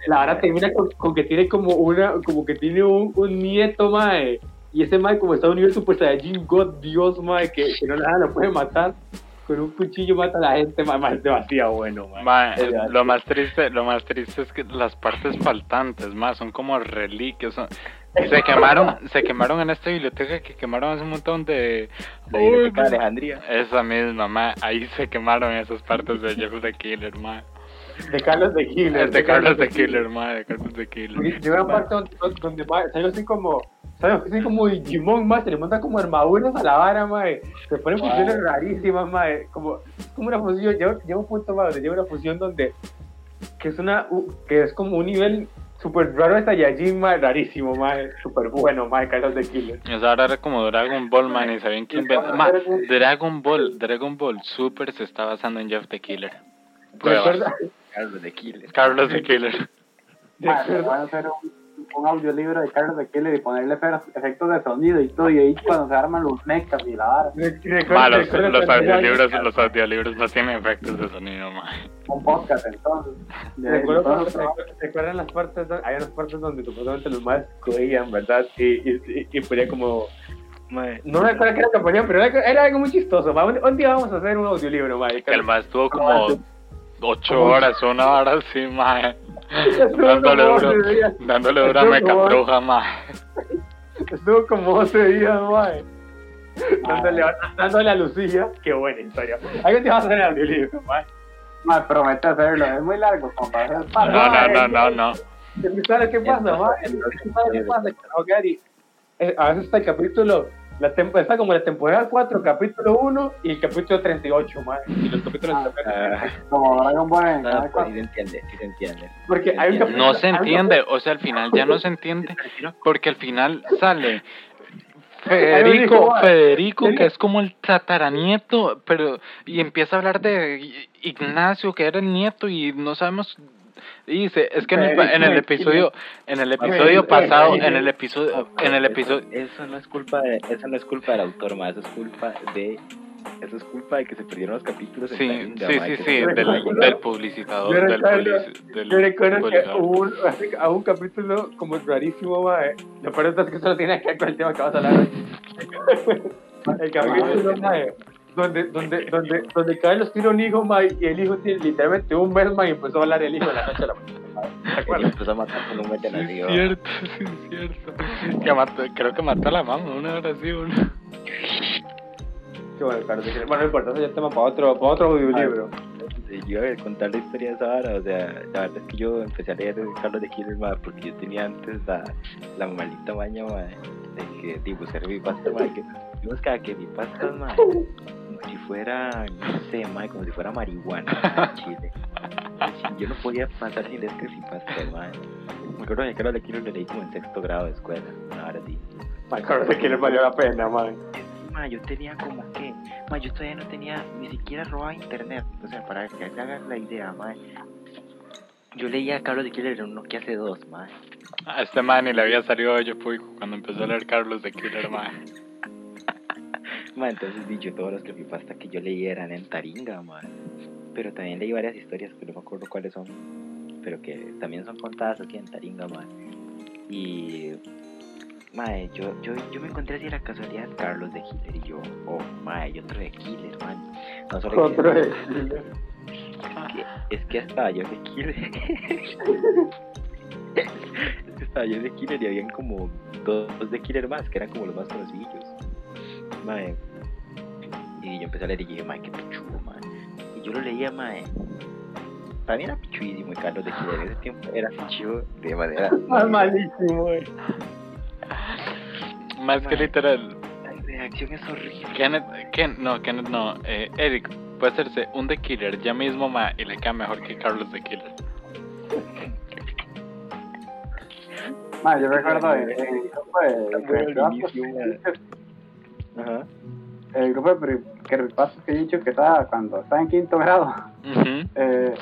la verdad, termina- con, con que tiene como una, como que tiene un, un nieto, mae. Y ese mae como está a un nivel super saiyajin god dios, mae, que, que no nada lo puede matar. Con un cuchillo mata a la gente, mae, mae, es demasiado bueno, mae. Ma, Es demasiado- lo más triste, lo más triste es que las partes faltantes, más son como reliquias. son- Se quemaron, se quemaron en esta biblioteca que quemaron hace un montón de. La biblioteca de Alejandría. Esa misma, ma, ahí se quemaron esas partes de Jeff the Killer, ma. De Carlos de Killer. De Carlos the Killer, ma, de Carlos Porque Killer. Llega una parte donde, donde sale así como, sale así como Digimon, mae, se le monta como armaduras a la vara, mae. Se ponen fusiones rarísimas, mae. Como, como una fusión, llega un punto, mae, donde llega una fusión donde, que es una, que es como un nivel súper raro de Saiyajin, mae, rarísimo, mae. Súper bueno, mae, Carlos de Killer. Esa ahora era como Dragon Ball, man, y sabían quién inventó. Ma, Dragon Ball, Dragon Ball Super se está basando en Jeff the Killer. Pruebas. Recuerda, Carlos de Killer. Carlos the Killer. Madre, van a hacer un, un audiolibro de Carlos de Killer y ponerle fe- efectos de sonido y todo. Y ahí cuando se arman los mechas y la vara. recuerda- Ma, los, audiolibros, los audiolibros no tienen efectos de sonido, ma. Un podcast entonces. De- ¿Recuerdan las partes? Hay unas partes donde supuestamente los más cogían, ¿verdad? Y, y, y, y ponía como. Ma, No me acuerdo qué era lo que ponían, pero era, era algo muy chistoso. ma. Un, un día vamos a hacer un audiolibro, ma. el ma estuvo como ocho horas, una hora así, ma. Estuvo Dándole duro, 12 días. dándole dura Estuvo mecatruja, ma. Estuvo como 12 días, ma. Dándole, dándole a Lucía. Qué buena historia. Algún día vamos a hacer el audiolibro, ma. madre, promete hacerlo. Es muy largo, compa. No, no, no, no, no. ¿Sabes qué pasa, ma? ¿Sabes qué pasa? Eh, a veces está el capítulo, la está como la temporada 4, capítulo 1 y el capítulo 38, ma. Y los capítulos Ah, Como Dragon Ball en no, pues sí 4. se entiende, sí se entiende. Porque hay un capítulo. No se entiende, o sea, al final ya no se entiende, porque al final sale Federico. Federico, que es como el tataranieto, pero, y empieza a hablar de Ignacio, que era el nieto, y no sabemos, dice, es que en el, en el episodio, en el episodio pasado, en el episodio, en el episodio, Eso no es culpa de, eso no es culpa del autor, ma, eso es culpa de, eso es culpa de que se perdieron los capítulos. sí, sí, sí, del, del publicitador, Yo del, recuerdo- del Yo recuerdo que hubo un, a un capítulo como rarísimo, ma. eh. Lo peor es que eso no tiene que ver con el tema que vamos a hablar hoy. El capítulo, ma, eh, donde, donde, donde, donde Carlos tiene un hijo, ma, y el hijo tiene literalmente un mes, ma, y empezó a hablar el hijo de la noche a la mañana. empezó a matar con un mes de Sí, es cierto, sí, es cierto. Que mató, creo que mató a la mamá, una hora así, una. Qué bueno, Carlos. Bueno, no importa, eso ya tema para otro, para otro audiolibro. Sí, Yo iba a contar la historia de esa vara, o sea, la verdad es que yo empecé a leer Carlos de Killer, ma, porque yo tenía antes la, la maldita maña, ma, de que, tipo, buscar mi pasta, ma, que yo buscaba que mi pasta, ma, como si fuera, no sé, ma, como si fuera marihuana, ma, en Chile. Así, yo no podía pasar sin que sin pasta, ma. Me acuerdo que Carlos de Killer lo leí como en sexto grado de escuela, ahora sí. Ma, Carlos, es que le valió la pena, ma. Ma, yo tenía como que, ma, yo todavía no tenía ni siquiera robado internet, o sea, para que se hagan la idea, ma. Yo leía a Carlos de Killer en un Nokia hace dos, ma. A este man y le había salido hoyo público cuando empezó a leer Carlos de Killer, ma. Ma, entonces dicho todos los creepypasta que yo leí eran en Taringa, ma. Pero también leí varias historias que no me acuerdo cuáles son, pero que también son contadas aquí en Taringa, ma. Y Mae, yo, yo, yo me encontré así la casualidad Carlos de Killer y yo, oh, mae, y otro de Killer, man. No solo Otro que- de que- es que hasta yo de Killer. es que estaba yo de Killer y habían como dos de Killer más, que eran como los más conocidos. Mae. Y yo empecé a leer y dije, mae, qué pichudo, mae. Y yo lo leía, mae. Para mí era pichudísimo y Carlos de Killer. En ese tiempo era pichudo de manera. Ah, malísimo, güey. Más que Mae. literal. La reacción es horrible. Kenneth, Ken, no, Kenneth no. Eh, Eric puede hacerse un The Killer ya mismo, ma, y le queda mejor que Carlos The Killer. Ma, yo recuerdo en, en Ajá. el grupo de creepypastas que he dicho que estaba cuando estaba en quinto grado. Eh,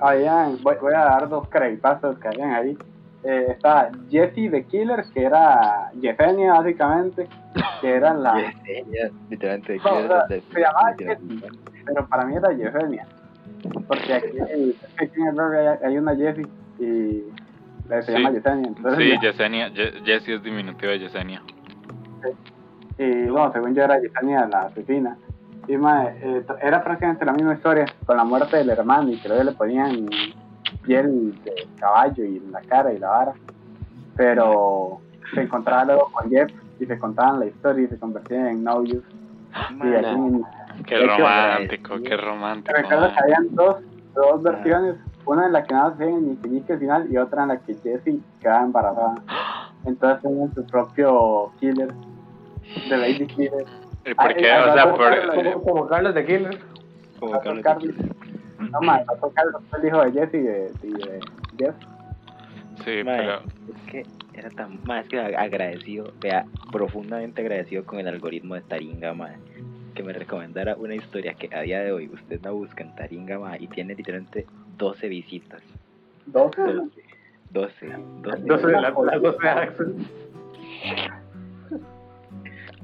habían, voy, voy a dar dos creepypastas que habían ahí. Eh, estaba Jessie the Killer, que era Yesenia básicamente, que era la... Yesenia, literalmente. No, o sea, de- se llamaba literalmente. pero para mí era Yesenia. Porque aquí, aquí en el blog hay, hay una Jessie y se Sí. llama Yesenia. Entonces, Sí, ya- Yesenia, Ye- Jessie es diminutivo de Yesenia. Y bueno, según yo era Yesenia la asesina. Y mae, eh, era prácticamente la misma historia con la muerte del hermano y creo que le ponían piel de caballo y en la cara y la vara. Pero se encontraba luego con Jeff y se contaban la historia y se convertían en novios. Y Mae, aquí en- Qué hecho, romántico, eh, qué romántico. recuerdo que ma. habían dos, dos versiones, una en la que nada se que al final y otra en la que Jessie quedaba embarazada. Entonces tenían su propio killer, de Lady Killer. ¿Y por qué? O sea, por... Como, como Carlos de Killer. como Carlos Carlos. de Killer. No, más, otro Carlos fue el hijo de Jesse y de, y de Jeff. Sí, Mae, pero... es que era tan más que agradecido, vea, profundamente agradecido con el algoritmo de Taringa, mae, que me recomendara una historia que a día de hoy usted la busca en Taringa, y tiene literalmente 12 visitas. Dos. 12, 12, 12, Entonces, la- las dos de Axel.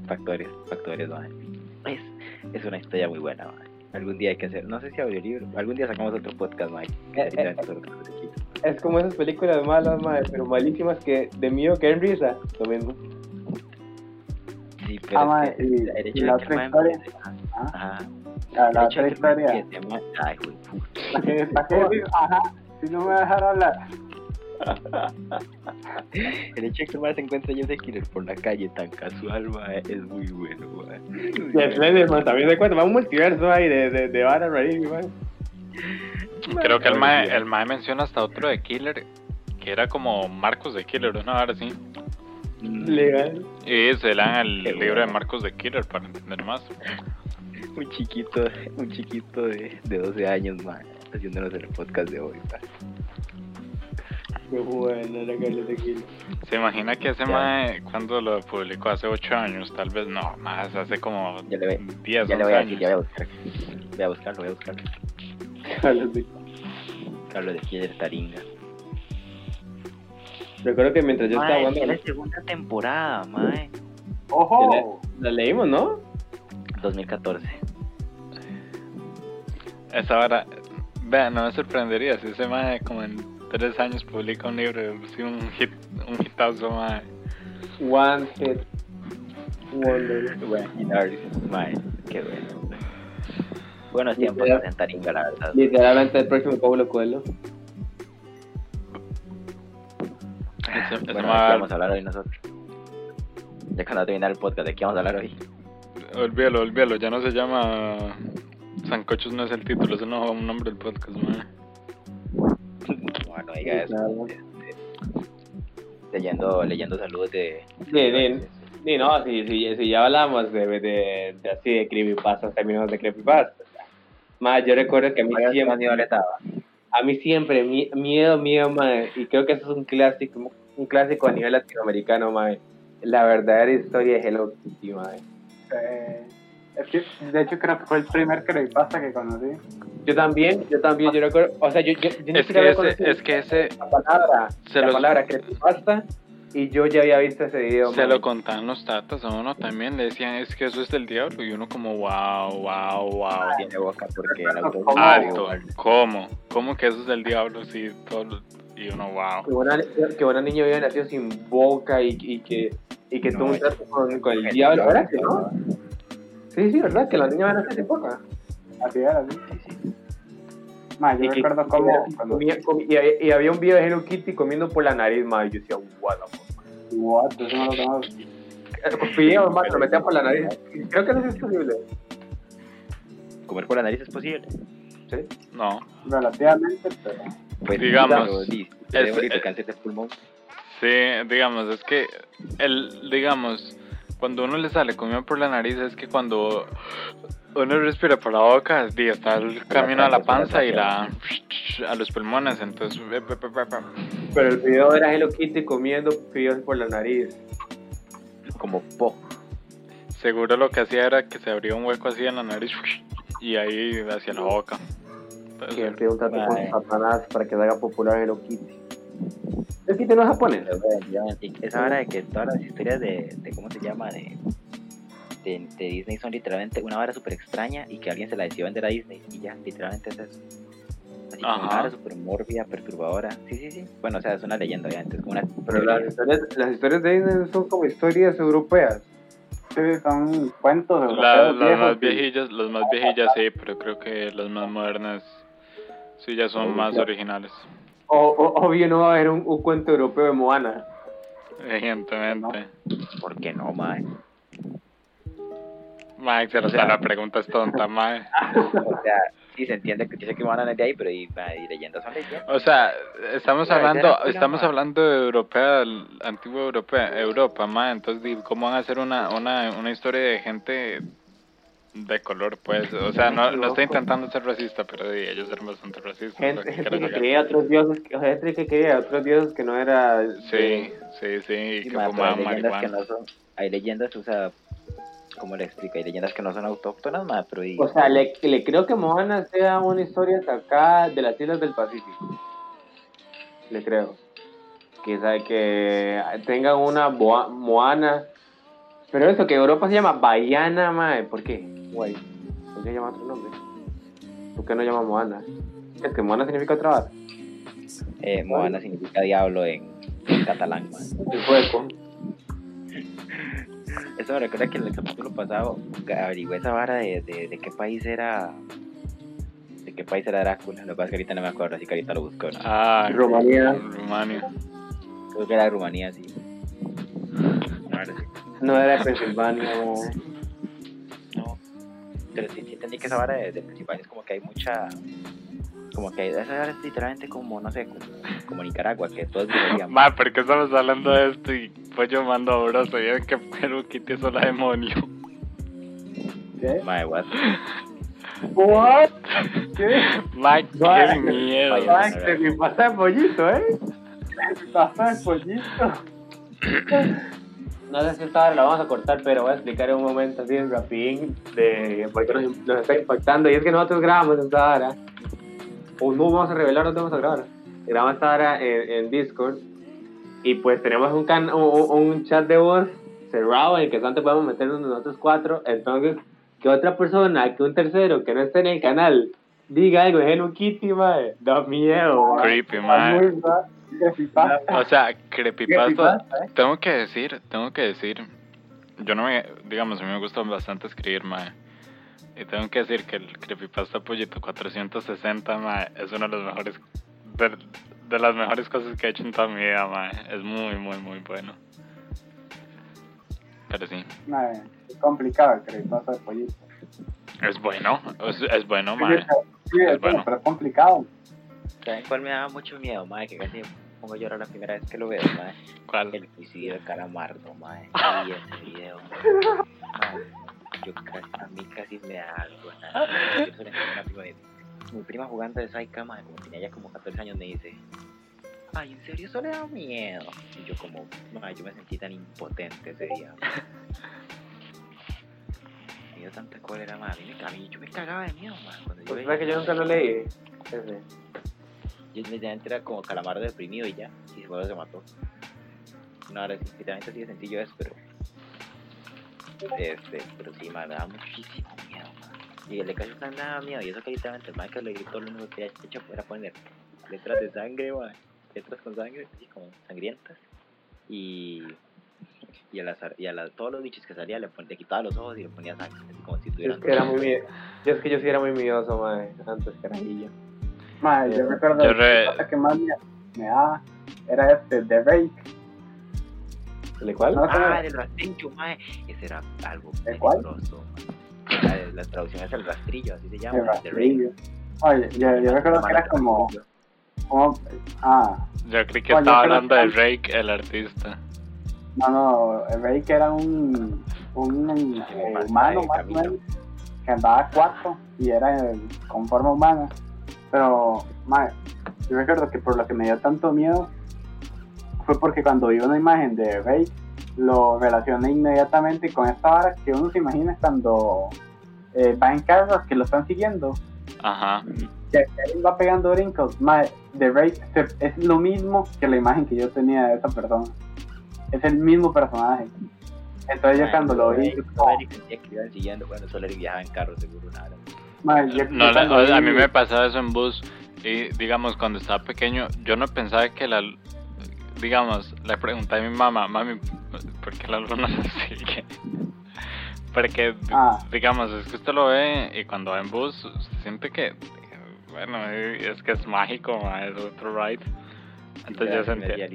Factores, factores, mae. Es, es una historia muy buena, mae. Algún día hay que hacer, no sé si audiolibro, algún día sacamos otro podcast, trata de chicos. Es como esas películas malas, madre, pero malísimas que de miedo que en risa. Lo mismo. Sí, pero Ah, es que y- el y hecho la de que otra historia. empiece- Ah, Ajá. La, la otra historia. La la ajá, si no me va a dejar hablar. El hecho de que el mae se encuentre yo de Killer por la calle tan casual, mae, es muy bueno, mae. Y el Slenderman también se cuenta. Va un multiverso ahí de, de, de. Creo que el Ahora mae, sí. el mae menciona hasta otro de Killer, que era como Marcos de Killer, una hora así. Mm, Legal. Y se lean el Qué libro de. Marcos de Killer para entender más. Un chiquito, un chiquito de, de 12 años, mae, haciéndonos el podcast de hoy, mae. Qué bueno, la Carlos de Killer. ¿Se imagina que ese Ya. mae, cuando lo publicó hace 8 años, tal vez no, más, hace como Ya le ve- 10, Ya le 11 voy a decir, años? ya voy a buscar. Voy a buscarlo, voy a buscarlo. Carlos de Carlos de Killer Taringa. Recuerdo que mientras yo estaba Mae, jugando. es la segunda temporada, mae. ¡Ojo! La leímos, ¿no? 2014. Esa hora, vean, no me sorprendería si ese mae como en 3 años publica un libro, sí, un hit, un hitazo, mae. One Hit Wonder. Bueno, mae, qué bueno. Buenos tiempos Literal. en Taringa, la verdad. Literalmente el próximo Pablo Coelho. Bueno, ¿de qué vamos a hablar hoy nosotros? Ya cuando terminar el podcast, ¿de qué vamos a hablar hoy? Olvídalo, olvídalo, ya no se llama. Sancochos no es el título, ese no es un nombre del podcast, mae. Bueno, diga eso. Claro. Leyendo, leyendo saludos de... Sí, sí, sí, no, si, si, si ya hablamos de, de, de así de creepypastas, términos de creepypastas. Más, yo recuerdo que a mí siempre, a mí siempre, mi- miedo, miedo, madre, y creo que eso es un clásico, un clásico a nivel latinoamericano, madre. La verdadera historia de Hello Kitty, madre. Eh, es que, de hecho, creo que fue el primer creepypasta que conocí. Yo también, yo también, yo recuerdo, o sea, yo, yo, yo ni Es que ese, es que ese la palabra, se la los- palabra creepypasta, y yo ya había visto ese video, se lo contaban los tatas a uno también, le decían es que eso es del diablo, y uno como wow, wow, wow. Tiene boca porque. ¿Cómo? Alto, ¿cómo? ¿Cómo que eso es del diablo? Sí, todo y uno, wow. Que buena, que buena niña había nacido sin boca y, y que, y que No, tuvo un trato con, con el diablo, ¿verdad que no? Sí, sí, ¿verdad? Que la niña había nacido sin boca. Así era, así. Sí, sí. Ma, yo Y que- recuerdo cómo y, cuando comía- y había- y había un video de Hello Kitty comiendo por la nariz, ma, y yo decía, what the fuck. What? Eso no lo. Eh, Video, ma, lo metían por la nariz. Creo que no es posible. Comer por la nariz es posible. ¿Sí? No. Relativamente, pero. Pues, Digamos, sí, es- es- de pulmón. Sí, digamos, es que el, digamos, cuando uno le sale comida por la nariz es que cuando uno respira por la boca, di, está el camino a la panza y la a los pulmones, entonces eh, pe- pe- pe- pe- Pero el video era Hello Kitty comiendo videos por la nariz. Como po. seguro lo que hacía era que se abría un hueco así en la nariz y ahí hacia la boca. Que pide un trato con. Satanás para que se haga popular Hello Kitty. Hello Kitty no es japonés. Esa vara de que todas las historias de, de ¿cómo se llama? De, de, de Disney son literalmente una vara súper extraña y que alguien se la decidió vender a Disney y ya, literalmente es eso. Así como una Ajá. vara súper mórbida, perturbadora. Sí, sí, sí. Bueno, o sea, es una leyenda, obviamente, es como una Pero las historias, las historias de Disney son como historias europeas. Sí, son cuentos La- europeos las viejos más y- viejillas, las más viejillas sí, pero creo que las más modernas sí ya son más originales. O, o, obvio no va a haber un, un cuento europeo de Moana. Evidentemente. ¿Por qué no, mae? Mike, se O sea- la pregunta es tonta, Mike. O sea, sí se entiende que dice que van a de ahí, pero y, mae, y leyendas son leyendas. O sea, estamos hablando, estamos hablando de europea, antigua europea, Europa, ma, entonces ¿cómo van a hacer una, una, una historia de gente de color, pues? O sea, no, no estoy intentando ser racista, pero ellos eran bastante racistas. Gente, que gente creía a otros dioses, que- gente que creía a otros dioses que no era... Sí, sí, sí, que fumaban marihuana. no son, hay leyendas, o sea, ¿cómo le explico? Hay leyendas que no son autóctonas, mae, pero y, O sea, le, le creo que Moana sea una historia sacada de las islas del Pacífico. Le creo. Que, sabe, que tenga una boa- Moana. Pero eso, que Europa se llama Baiana, mae. ¿Por qué? Guay. ¿Por qué llama otro nombre? ¿Por qué no llama Moana? Es que Moana significa otra vara. eh, Moana significa diablo en, en catalán. El sueco. Eso me recuerda que en el capítulo pasado averigué esa vara de, de, de qué país era. De qué país era Drácula. Lo que pasa es que ahorita no me acuerdo, así que ahorita lo busco. ¿no? Ah, Rumanía. Rumania. Creo que era de Rumanía, sí. No, era de Pensilvania. Pero sí, sí entendí que esa vara de, de es como que hay mucha. Como que esa vara es literalmente como, no sé, como, como Nicaragua, que todos vivían. Ma, ¿por qué estamos hablando de esto? Y pues yo mando a broso, y es que Hello Kitty es la demonio. ¿Qué? Mae, what? What? ¿Qué? Mike, Ma, qué miedo. se me pasa el pollito, ¿eh? Pasa el pollito. No sé si esta hora la vamos a cortar, pero voy a explicar en un momento así en rapidín de por qué nos, nos está impactando. Y es que nosotros grabamos esta hora. O no vamos a revelar dónde vamos a grabar. Grabamos esta hora en, en Discord. Y pues tenemos un, can, un, un chat de voz cerrado en el que solamente podemos meternos nosotros cuatro. Entonces, que otra persona, que un tercero que no esté en el canal diga algo de Hello Kitty, mae, da miedo, mae. Creepy, Está ma. muy raro. Creepypasta. O sea, creepypasta. Creepypasta, ¿eh? Tengo que decir, tengo que decir. Yo no me. Digamos, a mí me gusta bastante escribir, mae. Y tengo que decir que el creepypasta Pollito 460, mae, es uno de los mejores. De, de las mejores cosas que he hecho en toda mi vida, mae. Es muy, muy, muy bueno. Pero sí, Mae, es complicado el creepypasta de pollito. es bueno. Es, es bueno, mae. sí, Es es bueno. pero es complicado. ¿Saben cuál me daba mucho miedo, mae? Que casi pongo a llorar la primera vez que lo veo, mae. ¿Cuál? El suicidio de Calamardo, mae. Y ese video. Mae, yo casi, a mí casi me da algo. nada. Yo se lo enseñé a una prima de- Mi prima jugando de Saika, mae, como tenía ya como 14 años, me dice: Ay, ¿en serio eso le da miedo? Y yo, como, mae, yo me sentí tan impotente ese día. mae. Me dio tanta cólera, mae. A mí, me- a mí- yo me cagaba de miedo, mae. Cuando yo Pues veía que yo nunca lo leí. Ese. Yo literalmente era como calamardo deprimido y ya, y luego se mató. No, ahora sí, literalmente así de sencillo es, pero. Este, pero sí, man, me da muchísimo miedo, man. Y casi no me daba miedo, y eso que literalmente el man que le gritó lo único que había hecho era poner letras de sangre, man. letras con sangre, así como sangrientas. Y, y, a, las, y a las, todos los bichos que salía le, pon- le quitaba los ojos y le ponía sangre, así como si Yo tuvieran. es que era muy yo es que yo sí era muy miedoso, mae, antes que Mae, yo recuerdo Yo re- la que más me, me daba era este, The Rake. ¿El cuál? No, Ah, del rastrillo, mae. Ese era algo ¿El mae. La, la traducción es el rastrillo, así se llama. El The rastrillo. Oye, yo, yo recuerdo que era como, como ah, Yo creí que Oye, estaba hablando de Rake, el artista. no, no, el Rake era un, un eh, humano más o menos, que andaba cuatro y era eh, con forma humana. Pero, mae, yo recuerdo que por lo que me dio tanto miedo fue porque cuando vi una imagen de Rake lo relacioné inmediatamente con esta vara que uno se imagina cuando eh, va en carros que lo están siguiendo Ajá. que él va pegando brincos, The Raid se- es lo mismo que la imagen que yo tenía de esa persona. Es el mismo personaje. Entonces yo cuando lo vi, iban siguiendo, bueno, solo Eric viajaba en carro, seguro, nada. Yo- No, la- a mí me pasaba eso en bus y digamos cuando estaba pequeño yo no pensaba que la digamos le pregunté a mi mamá mami ¿por qué la luna no sigue? porque Ah. digamos es que usted lo ve y cuando va en bus se siente que bueno es que es mágico ma, es otro ride entonces yo sentía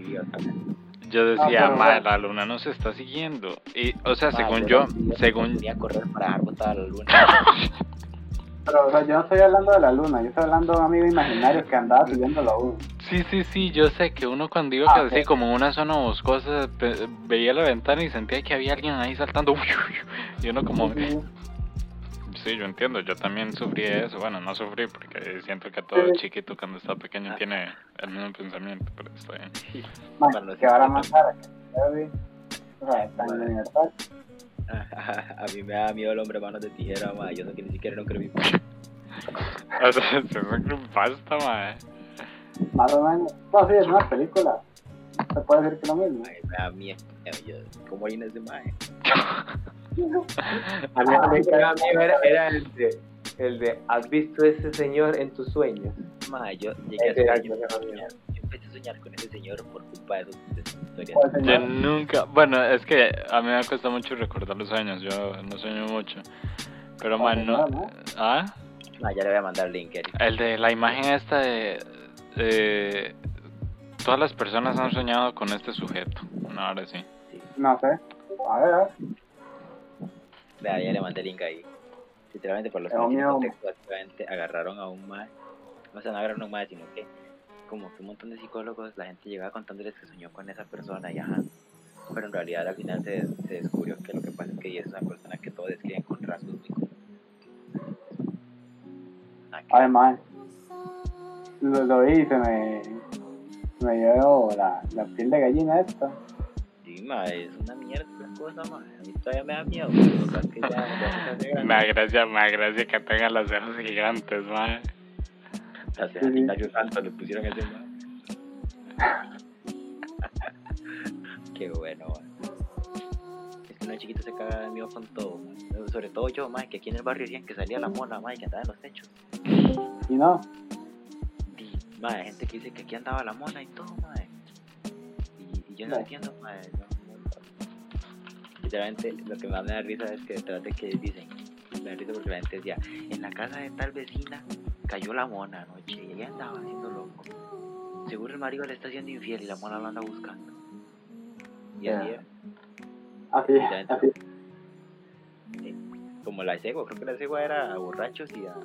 yo decía pero "Ma, bueno. la luna no se está siguiendo y o sea según yo yo según Tenía que correr para botada la luna. Pero o sea, yo no estoy hablando de la luna, yo estoy hablando de un amigo imaginario que andaba siguiendo la uno. Sí, sí, sí, yo sé que uno cuando iba Ah, así como una zona boscosa veía la ventana y sentía que había alguien ahí saltando y uno como sí, yo entiendo, yo también sufrí eso, bueno, no sufrí porque siento que todo Sí. chiquito cuando está pequeño Ah. tiene el mismo pensamiento, pero está bien. Para los que ahora más vi. O sea, está en universal. a mí me da miedo el hombre manos de tijera, ma. Yo sé que ni siquiera era un creepypasta. O sea, se me basta, mae. Más o menos. No, sí, es una película. Se puede decir que lo mismo. Ay, me da miedo. Yo, ¿Cómo hay en ese mae? A mí, a mí que me daba miedo era, era el, de, el de ¿Has visto ese señor en tus sueños? Ma, yo llegué a soñar, soñar con ese señor por culpa de, sus historias. ¿Cuál Yo nunca, bueno, es que a mí me cuesta mucho recordar los sueños, yo no sueño mucho. Pero, man, no. señor, ¿no? ¿Ah? Ya le voy a mandar link, Eric. El de la imagen esta de, de- Todas las personas han soñado con este sujeto. No, ahora sí. No sé. A ver, a ver. Vea, ya le mandé link ahí. Literalmente por los contexto, agarraron a un mae. No sé, no agarraron a un mae, sino que como que un montón de psicólogos, la gente llegaba contándoles que soñó con esa persona y ajá. Pero en realidad al final se, se descubrió que lo que pasa es que ella es una persona que todos describen con rasgos muy mae. Lo, lo vi y se me, me dio la, la piel de gallina esta. Sí, mae, es una mierda esa cosa, mae. A mí todavía me da miedo. pero que ya, ya. Me da gracia, me da gracia que tengan las cejas gigantes, man. La ceja de Gallo Santo le pusieron ese. Qué bueno. Es que uno de chiquito se caga de miedo con todo, mae. Sobre todo yo, mae, que aquí en el barrio decían que salía la mona, mae, que andaba en los techos. Y no, Y, hay gente que dice que aquí andaba la mona y todo, mae. Y, y yo no No. entiendo, mae. no, no. Literalmente, lo que más me da risa es que detrás de que dicen, me da risa porque la gente decía, en la casa de tal vecina cayó la mona anoche y ella andaba haciendo loco. Seguro el marido le está haciendo infiel y la mona lo anda buscando. Y así así. Como la cegua, creo que la cegua era a borrachos y a...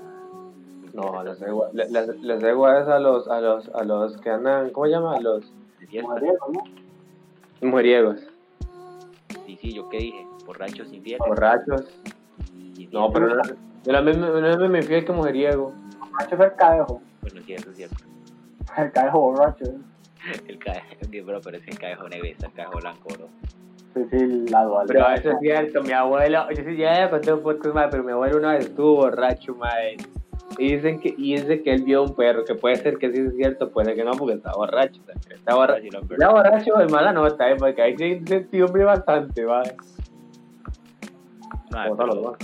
No, las egua- la- las las eguas a los, a los, a los que andan, ¿cómo se llama? A los de fiesta. Mujeriego, ¿no? mujeriegos, Sí, sí, yo qué dije, borrachos infieles. borrachos. No, pero no, no, la misma- no es mismo infiel que mujeriego. Borracho es el cadejo. Bueno, es cierto, es cierto. El cadejo borracho. ¿eh? El cadejo, bro, pero es que el cadejo negro está el cadejo blanco, bro. Sí, sí, la dualidad. Pero eso es cierto, mi abuelo, yo sí ya conté un podcast, madre, pero mi abuelo una vez estuvo borracho, madre. Y dicen que, y dice que él vio un perro, que puede ser que sí es cierto, puede ser que no, porque está borracho. o sea, que Está borracho. Está borracho de mala nota, eh, porque ahí sí sentí hombre bastante, madre. Madre, pero demás.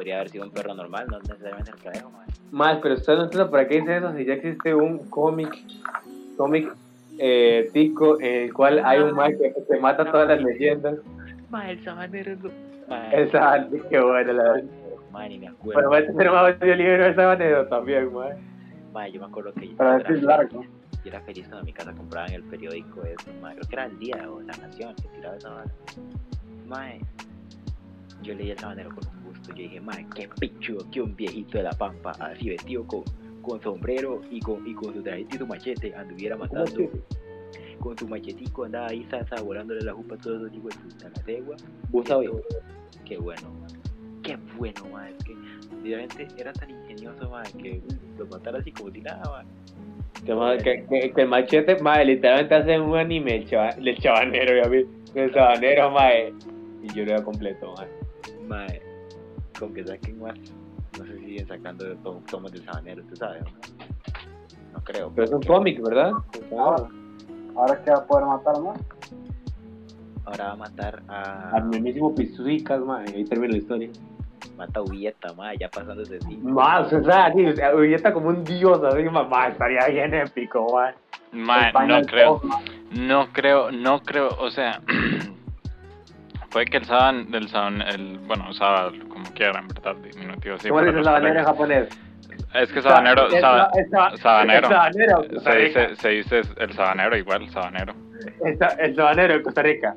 Podría haber sido un perro normal, no necesariamente el cadejo, madre. Más, pero usted no entiende por qué dice eso, si ya existe un cómic, cómic eh, Tico, en el cual hay un mae que se mata todas las leyendas. Ma, el sabanero es lo... Ma, Esa, qué bueno, la verdad. ma, ni me Bueno, acuerdo. va a tener más audiolibro de Sabanero también, mae. Ma, yo me acuerdo que yo, ese es largo. yo era feliz cuando en mi casa compraban el periódico ese, ma, creo que era el día o la nación que tiraba esa vara. Mae, yo leí el sabanero con un gusto. Yo dije, mae, qué pichudo que un viejito de la pampa, así vestido con, con sombrero y con, y con su trajecito y su machete, anduviera matando. Con su machetico andaba ahí, sasa, volándole la jupa a todos los hijos de la tegua. ¿Vos sabés? Qué bueno. Qué bueno. Es que literalmente era tan ingenioso, mae, que lo matara así como si nada, mae. Que, el machete, mae, literalmente hace un anime el, chava, el chabanero, ya vi. El sabanero, mae. Y yo lo veo completo, mae. Mae, con que saquen más. No sé si siguen sacando de to- tomos del sabanero, tú sabes, ¿no? No creo. Pero es un cómic, ¿verdad? Ahora, ahora que va a poder matar más. Ahora va a matar a. Al mismísimo Pizuzicas, mae. Ahí termina la historia. Mata a Ubieta, mae, ya pasándose de sí. Más, o sea, sí, o sea, hoy está como un dios, así, mamá, estaría bien épico, mae. No creo, top, no creo, no creo, o sea, puede que el saban, el saban, el, bueno, saba, como quieran, ¿verdad? Diminutivo, sí. ¿Cómo para dice los sabanero en japonés? Es que sabanero, Es- saba- es- es- sabanero. es se dice, se dice el sabanero igual, sabanero. El sa- El sabanero de Costa Rica.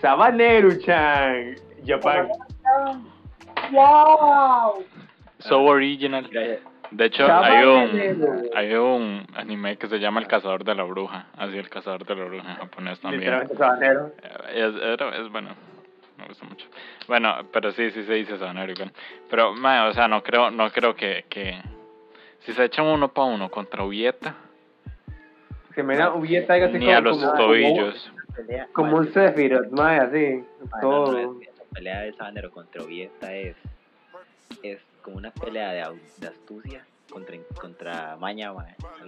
Sabanero-chan. Japan. ¡Wow! So original. De hecho, hay un, hay un anime que se llama El Cazador de la Bruja, así el Cazador de la Bruja en japonés también. Literalmente sabanero. Es, era- es bueno, me gusta mucho. Bueno, pero sí, sí se dice sabanero igual. Pero, mae, o sea, no creo, no creo que, que si se echan uno para uno contra Ubieta, Se me da algo así ni como, a los como- tobillos. Pelea, Como un Sephiroth, mae, así. mae, no, Todo. no, es que esa pelea del sabanero contra Ubieta es. Es como una pelea de, de astucia contra, contra maña. Algo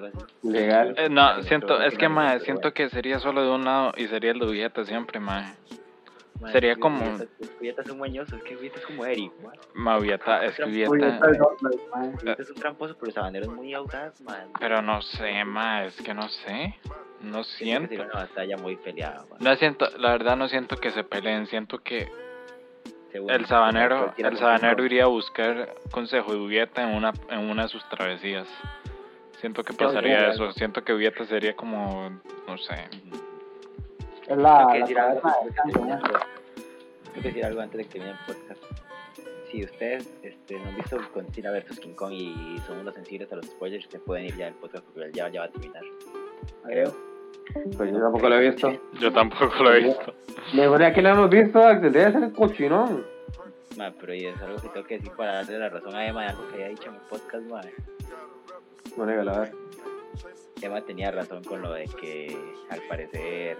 así. Legal. Eh, no, siento, es que, mae, siento que sería solo de un lado y sería el de Ubieta siempre, mae. Mae, sería como- Ubieta es un mañoso, es que Ubieta es como Eric, mae. Ma, Ubieta, es que man. Ubieta es un tramposo, pero el sabanero es muy audaz, man. pero no sé, ma, es que no sé, no Siento siento. una batalla muy peleada, man. No siento, la verdad no siento que se peleen, siento que el sabanero, el sabanero iría a buscar consejo de Ubieta en una, en una de sus travesías. Siento que pasaría eso, siento que Ubieta sería como, no sé, Es Tengo la, que la decir algo cabeza antes del de que canto, termine ¿no? el podcast. Tengo que decir algo antes de que termine el podcast. Si ustedes este, no han visto Godzilla vs King Kong y son unos sensibles a los spoilers, se pueden ir ya del podcast porque ya, ya va a terminar. Creo. Pues yo tampoco lo he visto. yo tampoco lo he visto. Me gustaría que lo hemos visto, Axel. Debe ser cochinón. Ma, pero y es algo que tengo que decir para darle la razón a Emma de algo que había dicho en el podcast, ma. No, dígalo, a ver. Emma tenía razón con lo de que al parecer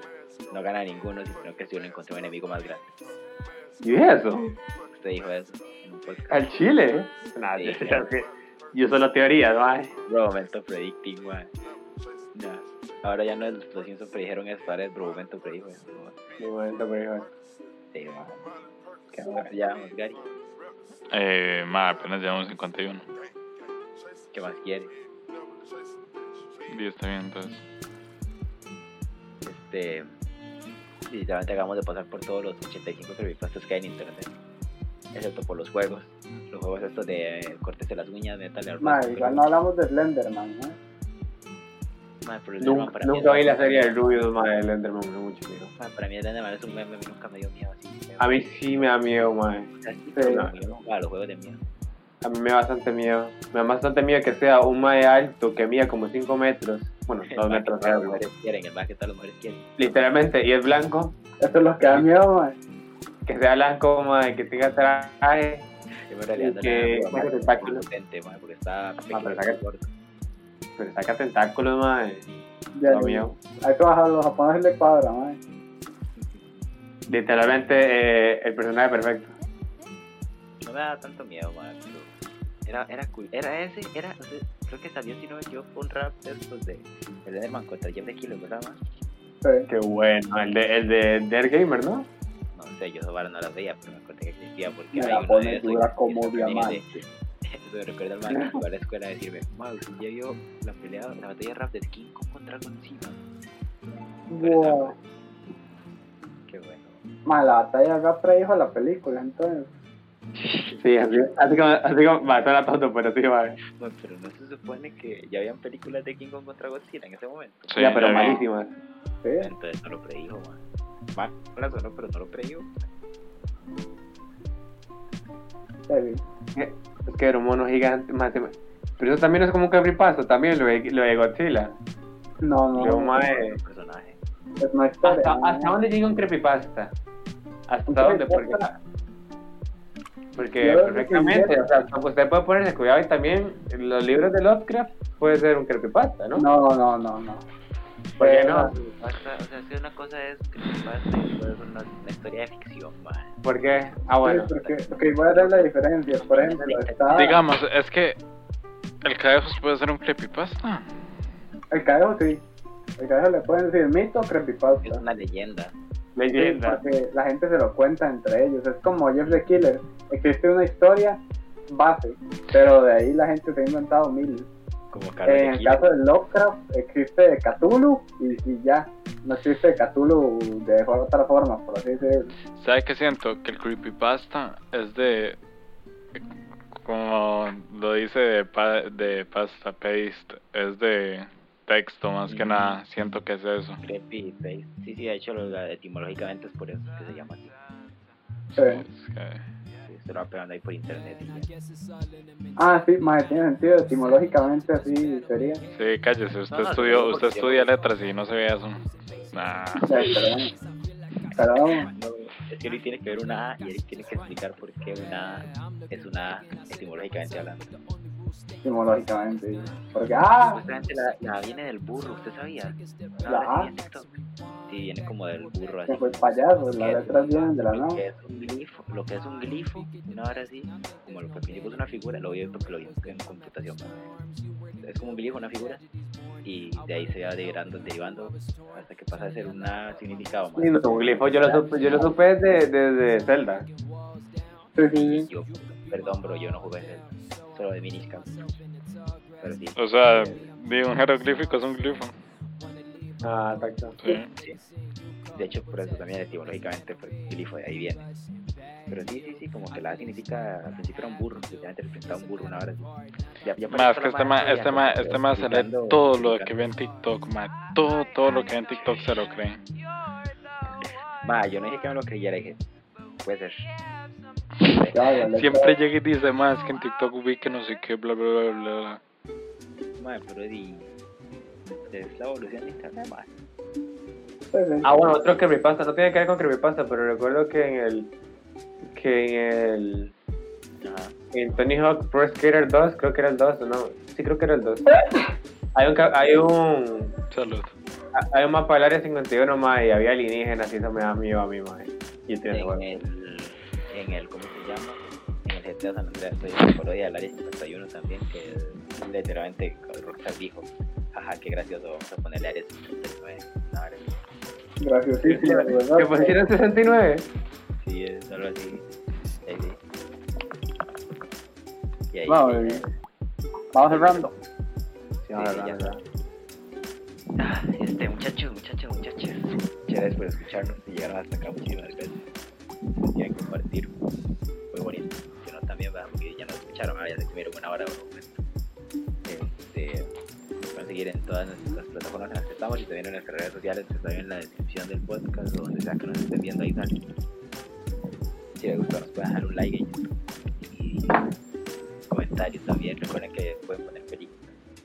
no gana ninguno, sino que si uno encontró un enemigo más grande. ¿Y eso? Usted dijo eso en un podcast. ¿Al Chile? ¿eh? Nah, Sí, yo, claro. yo solo teorías, mae. Bro, momento predicting. Ya. Ahora ya no es, los Simpsons predijeron eso, ahora es Bro, momento predijo eso. momento, igual. Sí, man. ¿Qué más llevamos, Gary? Eh, ma, apenas llevamos 51. ¿Qué más quiere? Y está bien, entonces. Este. Literalmente acabamos de pasar por todos los 85 creepypastas que hay en internet. Excepto por los juegos. Los juegos estos de eh, cortes de las uñas, metal, Ma, igual no hablamos de Slenderman, ¿no? pero el Nunca, Enderman para mí nunca es- vi la serie de Rubius, mae, el Enderman, no mucho miedo. Man, para mí el Enderman es un meme, nunca me dio miedo así. A mí sí me da miedo, no, a los juegos de miedo. A mí me da bastante miedo. Me da bastante miedo que sea un mae alto que mida como 5 metros. Bueno, 2 El más que metros. algo. mujeres quieren, el más que todas las mujeres quieren. Literalmente, y es blanco. Eso es lo que da miedo, man. Que sea blanco, mae, que tenga traje. Yo en realidad no que- saca man, tentáculos. potente, man, porque estaba pequeño pero saca-. Pero saca tentáculos, mae. Ya, Da miedo. A eso a los japoneses le cuadra, man. Literalmente, eh, el personaje perfecto. No me daba tanto miedo, man, pero era, era cool. Era ese, era, o sea, creo que salió, si no me equivoco, un rap de estos de el Enderman contra Jeff de Kilo, ¿verdad, man? Sí. Qué bueno. El de, el de Dead Gamer, ¿no? No sé, yo no las veía, pero me acordé que existía porque Me hay la pone dura como diamante. Eso me recuerda al man que fue a la escuela a decirme, Mau, ya vio la pelea, la batalla de rap de King contra Godzilla. Wow. Qué bueno. Ma, la batalla acá predijo la película, entonces. Sí, así, así como, así como, va, suena tonto, pero sí, va. Bueno, pero no se supone que ya habían películas de King Kong contra Godzilla en ese momento. Sí, ya, pero malísimas. Sí. Entonces no lo predijo, man. Mal, o no, pero no lo predijo. sí. Es que era un mono gigante, más Pero eso también es como un creepypasta, también lo de, lo de Godzilla. No, no. Yo, no, mae, Un personaje. es una historia. ¿Hasta, ¿no? ¿Hasta dónde llega un creepypasta? ¿Hasta Un dónde? Porque, creepypasta. Porque Yo perfectamente, o sea, usted puede ponerse cuidado y también los libros de Lovecraft puede ser un creepypasta, ¿no? No, no, no, no. ¿Por qué no? O sea, es que una cosa es pasa y otra es una, una historia de ficción, man. ¿Por qué? Ah, bueno. Sí, porque, porque voy a dar la diferencia. Por ejemplo, está Digamos, es que el Cadejos puede ser un creepypasta. el cadejo, sí. El cadejo le pueden decir mito o Es creepypasta. una leyenda. Sí, Leyenda. porque la gente se lo cuenta entre ellos. Es como Jeff the Killer. Existe una historia base, pero de ahí la gente se ha inventado mil. Como En el caso de Lovecraft existe Cthulhu y, y ya. No existe Cthulhu de otra forma, por así decirlo. ¿Sabe qué siento? Que el creepypasta es de. Como lo dice de, pa- de pasta paste, es de texto más que nada. Siento que es eso. Creepy Paste. Sí, sí, de hecho, etimológicamente es por eso que se llama así. Sí. Es que- Sí, se lo va pegando ahí por internet y ya. Ah, sí, más tiene sentido. Etimológicamente así sería. Sí, cállese, usted No, estudió, no, usted estudia letras y no se ve eso. Nah. Sí, pero, pero es que Eric tiene que ver una A y Eric tiene que explicar por qué una A es una A etimológicamente hablando. Etimológicamente. Porque, ah, la, la viene del burro, ¿usted sabía? No, La A. sí viene como del burro así. fue payaso. Las letras vienen de la lo que es un glifo, lo que es un glifo, una hora así, como lo que principio es una figura, lo vi porque lo vi en computación. Es como un glifo, una figura, y de ahí se va derivando, derivando hasta que pasa a ser un significado más. Sí, no, un glifo yo lo supe, yo lo supe desde, desde Zelda. Sí, sí. Yo, perdón, bro, yo no jugué ese, solo de. Pero sí. O sea, digo, un jeroglífico es un glifo. Ah, exacto. Sí. Sí. De hecho, por eso también etimológicamente, pues, glifo de ahí viene. Pero sí, sí, sí, como que la A significa, al principio era un burro, literalmente representaba un burro, una hora así. Ya, ya Más que este ma, este pero este ma se lee todo lo que ve en TikTok, ma. Todo, todo lo que ve en TikTok se lo cree. Ma, yo no dije que me lo creyera, dije, puede ser. Siempre llega y dice más que en TikTok vi que no sé qué, bla, bla, bla, bla, bla. Ma, pero di, es la evolución de internet. Sí, sí. Ah, bueno, otro creepypasta, no tiene que ver con creepypasta, pero recuerdo que en el. que en el. Ajá. en Tony Hawk Pro Skater 2, creo que era el 2, ¿o no? Sí, creo que era el 2. Hay un, hay un, Salud. hay un mapa del área 51, más y había alienígenas y eso me da miedo a mí, más. Y bueno. el, en el, ¿cómo se llama? En el GTA San Andreas, estoy en la parodia del Área 51 también, que es literalmente Rockstar dijo, ajá, qué gracioso, vamos a ponerle Área 59. No, Área Graciosísimo, ¿verdad? ¿Que pusieron 69? Sí, es algo así. Ahí sí. Y ahí, Vamos, bien. Vamos cerrando. Sí, ahora, Sí, ahora. Ah, este, muchachos, muchachos, muchachos. Muchas gracias por escucharnos y llegaron hasta acá. Muchísimas gracias. Nos quieren compartir. Muy bonito. Si no, también, ¿verdad? porque ya nos escucharon. Ya se comieron una hora. Bueno, este, nos pueden seguir en todas nuestras plataformas en las que estamos y también en nuestras redes sociales que están en la descripción del podcast o donde sea que nos estén viendo ahí sale. Si les gustó, nos pueden dejar un like en YouTube y comentarios también. Recuerden que pueden poner películas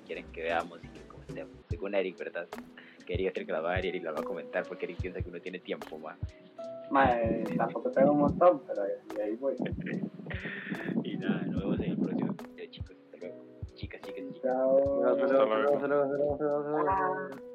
quieren que veamos y que comentemos. Según Eric, ¿verdad? Que Eric es el que la va a ver y Eric la va a comentar porque Eric piensa que uno tiene tiempo, más. Mae, tampoco tengo un montón, pero ahí, ahí voy. Y nada, nos vemos en el próximo video, chicos. Hasta luego. Chicas, chicas, chicas. Chao. Hasta luego, Hasta luego. hasta luego, hasta luego, hasta luego, hasta luego.